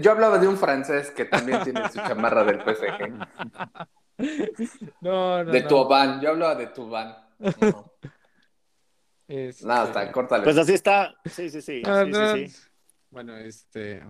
Yo hablaba de un francés que también tiene su chamarra del PSG. No, no, De no. Tuban, yo hablaba de Tuban. Este, Nada, está, córtale. Pues así está. Sí, sí, sí. ah, sí, no. sí, sí. Bueno, este.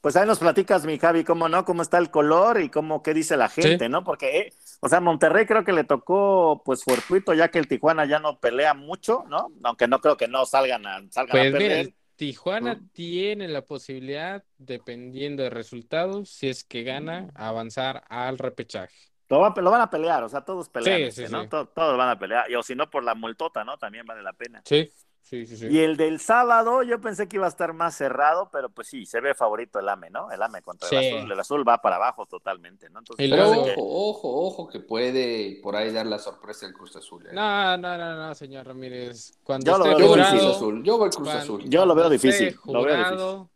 Pues ahí nos platicas, mi Javi, cómo no, cómo está el color y cómo qué dice la gente, Sí. ¿no? Porque, eh, o sea, Monterrey creo que le tocó, pues, fortuito, ya que el Tijuana ya no pelea mucho, ¿no? Aunque no creo que no salgan a, salgan a Pues mira, perder. el Tijuana Mm. tiene la posibilidad, dependiendo de resultados, si es que gana, avanzar al repechaje. Lo, va- lo van a pelear, o sea, todos pelean, Sí, este, sí, ¿no? sí. Todos van a pelear, y o si no, por la multota, ¿no? También vale la pena. Sí, sí, sí, sí. Y el del sábado, yo pensé que iba a estar más cerrado, pero pues sí, se ve favorito el AME, ¿no? El AME contra Sí. el azul. El azul va para abajo totalmente, ¿no? Entonces, Y Pero que- ojo, ojo, ojo, que puede por ahí dar la sorpresa el Cruz Azul. ¿eh? No, no, no, no, señor Ramírez. Cuando Yo lo esté veo Yo voy difícil. Cruz jurado, Azul, yo voy Cruz Azul. Yo lo veo difícil, lo veo jurado,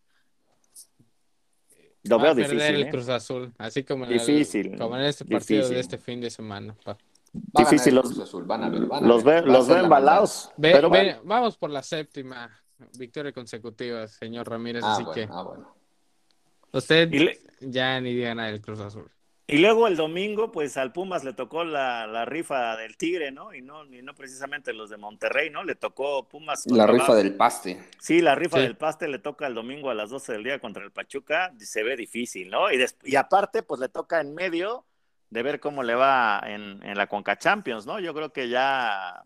lo veo a perder difícil, el ¿eh? Cruz Azul, así como en, el- Difícil, como en este partido difícil. de este fin de semana. pa. Va a ganar Difícil, el Cruz Azul, van a ver, van a Los ver. ve, a los ve la embalados. Ve- pero ve- bueno, vamos por la séptima victoria consecutiva, señor Ramírez, Ah, así bueno, que ah, bueno. usted le- ya ni diga nada del Cruz Azul. Y luego el domingo, pues al Pumas le tocó la, la rifa del Tigre, ¿no? Y no, y no precisamente los de Monterrey, ¿no? Le tocó Pumas. La rifa del paste. Sí, la rifa Sí. del paste le toca el domingo a las 12 del día contra el Pachuca. Se ve difícil, ¿no? Y, des- y aparte, pues le toca en medio de ver cómo le va en, en la Conca Champions, ¿no? Yo creo que ya.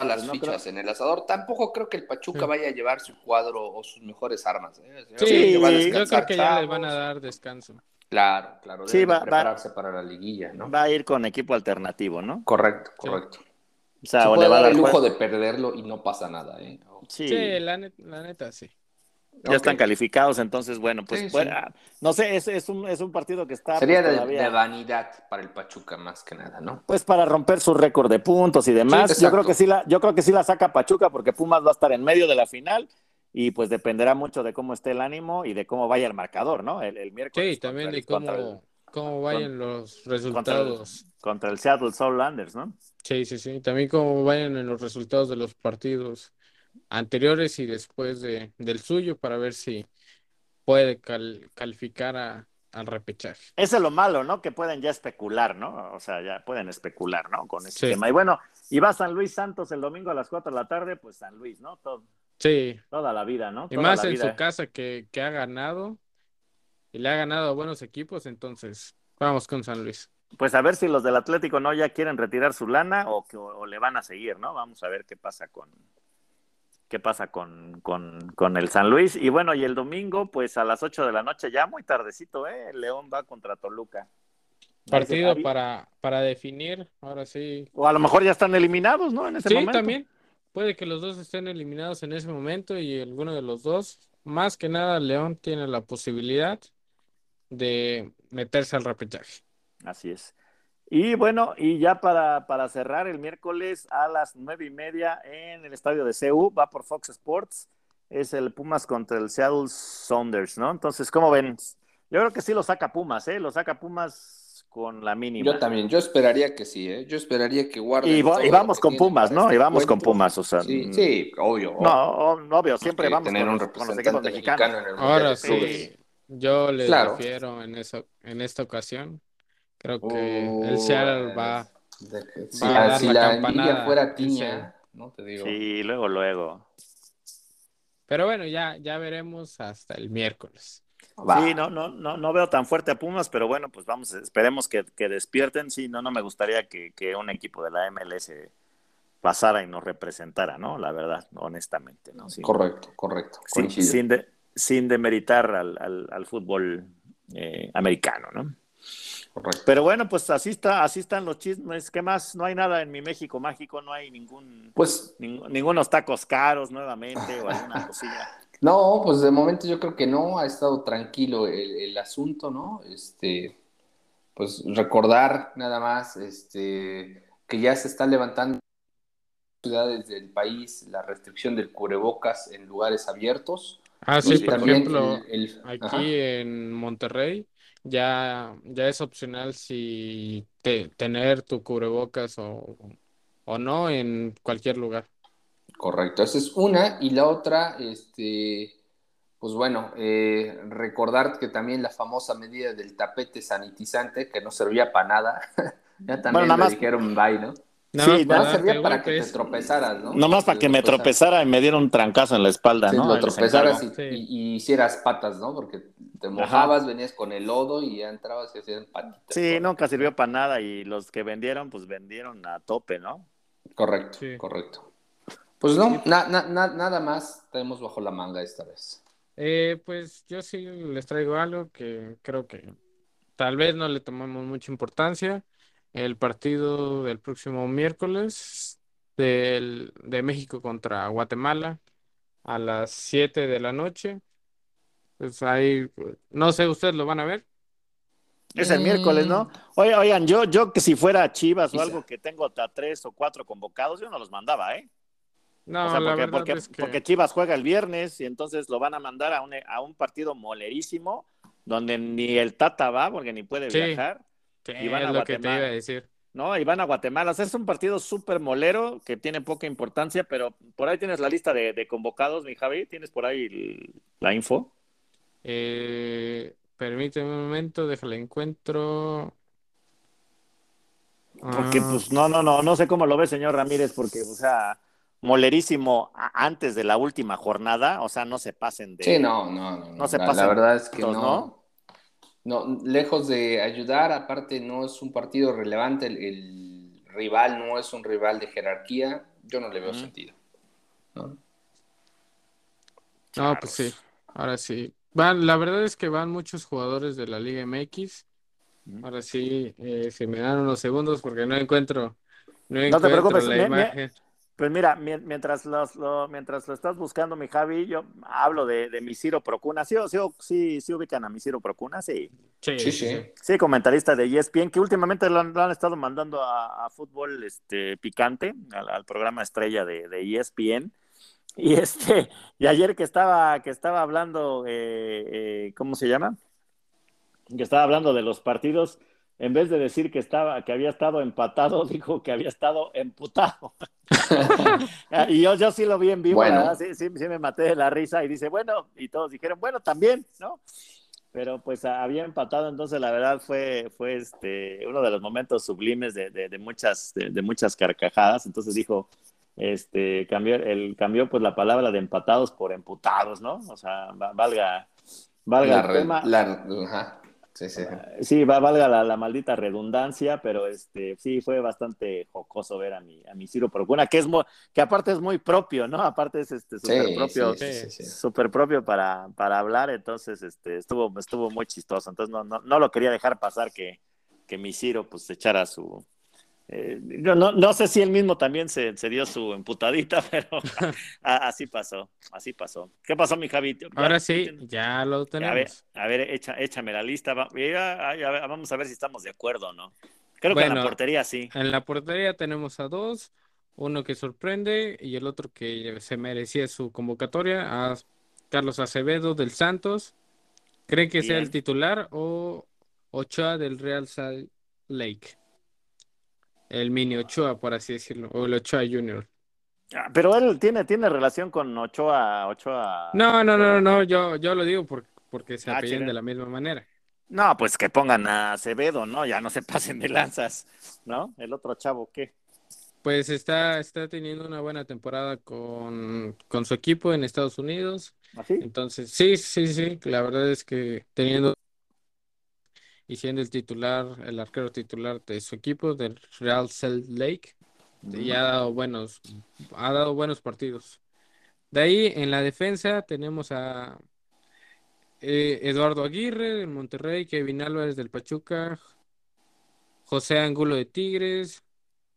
A las Pues no fichas en el asador. Tampoco creo que el Pachuca Sí. vaya a llevar su cuadro o sus mejores armas. ¿eh? Yo Sí, creo que va a yo creo que ya les chavos. van a dar descanso. Claro, claro. Sí, va- va- prepararse para la liguilla, ¿no? va a ir con equipo alternativo, ¿no? Correcto, Sí. correcto. O sea, Se o puede le va a dar el lujo de perderlo y no pasa nada, ¿eh? Sí. Sí, la, net- la neta, sí. Ya están calificados, entonces, bueno, pues, Sí, bueno, sí. no sé, es, es, un, es un partido que está Sería pues, de, vanidad para el Pachuca más que nada, ¿no? pues para romper su récord de puntos y demás. Sí, yo creo que sí la, yo creo que sí la saca Pachuca porque Pumas va a estar en medio de la final y pues dependerá mucho de cómo esté el ánimo y de cómo vaya el marcador, ¿no? El, el miércoles. Sí, también contra de el- contra el- cómo, cómo vayan los resultados. contra el Seattle Soundlanders, ¿no? Sí, sí, sí. También cómo vayan en los resultados de los partidos anteriores y después de, del suyo para ver si puede cal- calificar a, al repechaje. Ese es lo malo, ¿no? Que pueden ya especular, ¿no? O sea, ya pueden especular, ¿no? Con ese Sí. tema. Y bueno, y va San Luis Santos el domingo a las 4 de la tarde, pues San Luis, ¿no? Todo- Sí, toda la vida, ¿no? y Toda más la en vida. su casa que, que ha ganado y le ha ganado a buenos equipos, entonces Vamos con San Luis. Pues a ver si los del Atlético no ya quieren retirar su lana o, que, o le van a seguir, ¿no? Vamos a ver qué pasa con qué pasa con, con, con, el San Luis. Y bueno, y el domingo, pues a las 8 de la noche, ya muy tardecito, ¿eh? León va contra Toluca. Partido para, para definir, ahora sí. O a lo mejor ya están eliminados, ¿no? En ese sí, momento. también. Puede que los dos estén eliminados en ese momento y alguno de los dos. Más que nada, León tiene la posibilidad de meterse al repechaje. Así es. Y bueno, y ya para, para cerrar el miércoles a las nueve y media en el estadio de CU, va por Fox Sports, es el Pumas contra el Seattle Sounders, ¿no? Entonces, ¿cómo ven? Yo creo que sí lo saca Pumas, ¿eh? Lo saca Pumas con la mínima. Yo también, yo esperaría que sí, ¿eh? Yo esperaría que guarden. Y, y vamos con Pumas, ¿no? Este y vamos con Pumas, o sea. Sí, sí obvio. No, obvio, siempre vamos tener con, un los, con los representante equipos mexicanos. mexicano en el Ahora sí, yo le Claro. refiero en, eso, en esta ocasión. Creo que el Seattle va. de a la, dar si la la campanada, fuera tiña, no te digo. Sí, luego, luego. Pero bueno, ya, ya veremos hasta el miércoles. Va. Sí, no, no, no, no veo tan fuerte a Pumas, pero bueno, pues vamos, esperemos que, que despierten. Sí, no, no me gustaría que, que un equipo de la MLS pasara y nos representara, ¿no? La verdad, honestamente, ¿no? Sin, Correcto, correcto. sin, sin, de- sin demeritar al, al, al fútbol eh, americano, ¿no? Correcto. Pero bueno, pues así está, así están los chismes. ¿Qué más? No hay nada en mi México mágico, no hay ningún, Pues ning- ningunos tacos caros nuevamente o alguna cosilla. no, pues de momento yo creo que no, ha estado tranquilo el, el asunto, ¿no? Este, pues recordar nada más, este, que ya se está levantando en ciudades del país la restricción del cubrebocas en lugares abiertos. Ah, Y sí, por ejemplo, el- el- aquí ajá. en Monterrey ya, ya es opcional si te- tener tu cubrebocas o, o no en cualquier lugar. Correcto, esa es una. Y la otra, este, pues bueno, eh, recordar que también la famosa medida del tapete sanitizante, que no servía para nada, ya también nada le más- dijeron bye, ¿no? Nada Sí, Nada servía para que te tropezaras, ¿no? Nomás para que me tropezara y me diera un trancazo en la espalda, Sí, ¿no? lo tropezaras y, Sí. y- y hicieras patas, ¿no? Porque te mojabas, venías con el lodo y ya entrabas y hacían patitas. Sí, nunca sirvió para nada y los que vendieron, pues vendieron a tope, ¿no? Correcto, Sí. correcto. Pues no, na- na- na- nada más tenemos bajo la manga esta vez. Eh, pues yo sí les traigo algo que creo que tal vez no le tomamos mucha importancia. El partido del próximo miércoles del, de México contra Guatemala a las 7 de la noche. Pues ahí, no sé, ¿ustedes lo van a ver? Es el Mm. miércoles, ¿no? Oye, oigan, yo, yo que si fuera Chivas o algo que tengo hasta tres o cuatro convocados, yo no los mandaba, ¿eh? No, o sea, la porque, verdad porque, es que porque Chivas juega el viernes y entonces lo van a mandar a un, a un partido molerísimo donde ni el Tata va porque ni puede Sí. viajar, Sí, y van a lo que te Guatemala. iba a decir. ¿no? Y van a Guatemala. O sea, es un partido súper molero que tiene poca importancia, pero por ahí tienes la lista de, de convocados, mi Javi. ¿Tienes por ahí el- la info? Eh, permíteme un momento, déjale encuentro. Porque, Ah, pues, no, no, no, no sé cómo lo ve, señor Ramírez, porque, o sea, molerísimo antes de la última jornada, o sea, no se pasen de... Sí, no, no, no. No se la, pasen la verdad es que todos, no, no. Lejos de ayudar, aparte no es un partido relevante, el, el rival no es un rival de jerarquía, yo no le veo sentido. ¿no? No, pues sí, ahora sí. Van, la verdad es que van muchos jugadores de la Liga MX. Ahora sí, eh, se me dan unos segundos porque no encuentro, no te encuentro preocupes, la imagen. Pues mira, mien- mientras, los- lo, mientras lo estás buscando, mi Javi, yo hablo de, de mi Ciro Procuna. ¿Sí, sí, sí, sí ubican a mi Ciro Procuna? Sí. Sí, Sí, sí, sí. comentarista de ESPN, que últimamente lo han, lo han estado mandando a, a fútbol este, picante, al, al programa estrella de, de ESPN. Y este, y ayer que estaba, que estaba hablando, eh, eh, ¿cómo se llama? Que estaba hablando de los partidos, en vez de decir que estaba, que había estado empatado, dijo que había estado emputado. y yo, yo sí lo vi en vivo, Bueno. verdad, sí, sí, sí me maté de la risa y dice, bueno, y todos dijeron, bueno, también, ¿no? pero pues había empatado, entonces la verdad fue, fue este, uno de los momentos sublimes de, de, de muchas, de, de, muchas carcajadas, entonces dijo, este, cambió, el, cambió pues la palabra de empatados por emputados, ¿no? O sea, valga, valga La el re- tema. la- ajá. Sí, sí. Sí, va, valga la, la, maldita redundancia, pero este sí fue bastante jocoso ver a mi, a mi Ciro Procuna, que es muy, que aparte es muy propio, ¿no? Aparte es este súper propio, súper propio para, para hablar, entonces este estuvo, estuvo muy chistoso. Entonces no, no, no lo quería dejar pasar que, que mi Ciro pues echara su, eh, no, no, sé si él mismo también se, se dio su emputadita, pero así pasó, así pasó. ¿Qué pasó, mi Javi? Ahora sí, ya lo tenemos. A ver, echa, échame la lista. vamos a ver si estamos de acuerdo o no. Creo que en la portería sí. En la portería tenemos a dos, uno que sorprende y el otro que se merecía su convocatoria, a Carlos Acevedo del Santos. ¿Cree que sea el titular o Ochoa del Real Salt Lake? El mini Ochoa, por así decirlo, o el Ochoa Junior. Ah, pero él tiene, tiene relación con Ochoa, Ochoa. No, no, no, no, yo, yo lo digo porque se ah, apellan de la misma manera. No, pues que pongan a Acevedo, ¿no? Ya no se pasen de lanzas, ¿no? El otro chavo, ¿qué? Pues está, está teniendo una buena temporada con, con su equipo en Estados Unidos. ¿Así? ¿Ah, Entonces, sí, sí, sí, la verdad es que teniendo y siendo el titular, el arquero titular de su equipo, del Real Salt Lake, y ha dado buenos, ha dado buenos partidos. De ahí en la defensa tenemos a eh, Eduardo Aguirre del Monterrey, Kevin Álvarez del Pachuca, José Angulo de Tigres,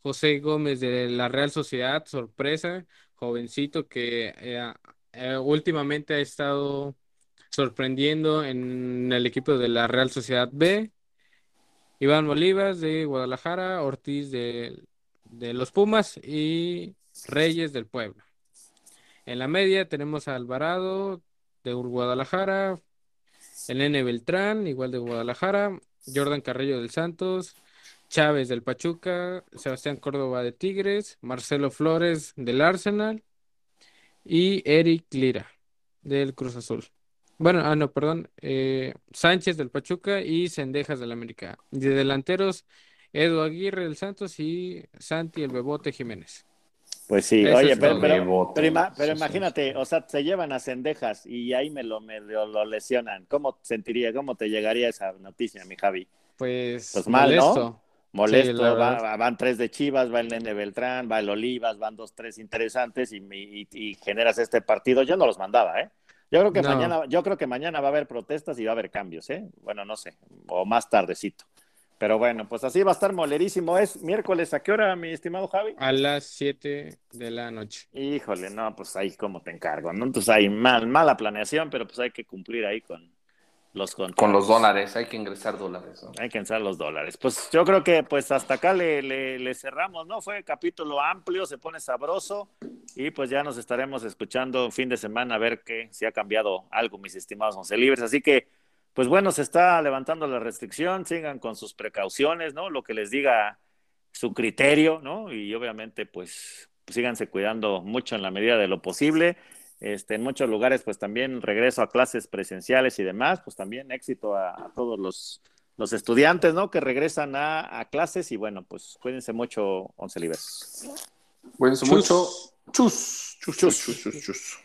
José Gómez de la Real Sociedad, sorpresa, jovencito que eh, eh, últimamente ha estado sorprendiendo en el equipo de la Real Sociedad B. Iván Bolivas de Guadalajara, Ortiz de, los Pumas y Reyes del Pueblo. En la media tenemos a Alvarado de Guadalajara, Elene Beltrán, igual de Guadalajara, Jordan Carrillo del Santos, Chávez del Pachuca, Sebastián Córdoba de Tigres, Marcelo Flores del Arsenal y Eric Lira del Cruz Azul. Bueno, ah, no, perdón. Eh, Sánchez del Pachuca y Cendejas del América. De delanteros, Edu Aguirre del Santos y Santi el Bebote Jiménez. Pues sí, oye, pero, pero, imagínate, o sea, se llevan a Cendejas y ahí me lo, me lo, lesionan. ¿Cómo sentiría, cómo te llegaría esa noticia, mi Javi? Pues, pues mal, molesto. ¿no? Molesto, van tres de Chivas, va el Nene Beltrán, va el Olivas, van dos, tres interesantes y, y, y generas este partido. Yo no los mandaba, ¿eh? Yo creo que mañana, yo creo que mañana va a haber protestas y va a haber cambios, ¿eh? Bueno, no sé, o más tardecito. Pero bueno, pues así va a estar molerísimo. Es miércoles, ¿a qué hora, mi estimado Javi? A las 7 de la noche. Híjole, no, pues ahí como te encargo, ¿no? Entonces hay mal, mala planeación, pero pues hay que cumplir ahí con, los Con los dólares, hay que ingresar dólares. Hay que ingresar los dólares. Pues yo creo que pues hasta acá le, le, cerramos, ¿no? Fue capítulo amplio, se pone sabroso y pues ya nos estaremos escuchando fin de semana a ver qué, si ha cambiado algo, mis estimados once libres. Así que, pues bueno, se está levantando la restricción, sigan con sus precauciones, ¿no? Lo que les diga su criterio, ¿no? Y obviamente pues síganse cuidando mucho en la medida de lo posible. Este, en muchos lugares, pues también regreso a clases presenciales y demás, pues también éxito a, todos los, los, estudiantes, ¿no? Que regresan a, a, clases y bueno, pues cuídense mucho, Once Libres. Cuídense mucho. chus, chus, chus, chus. chus.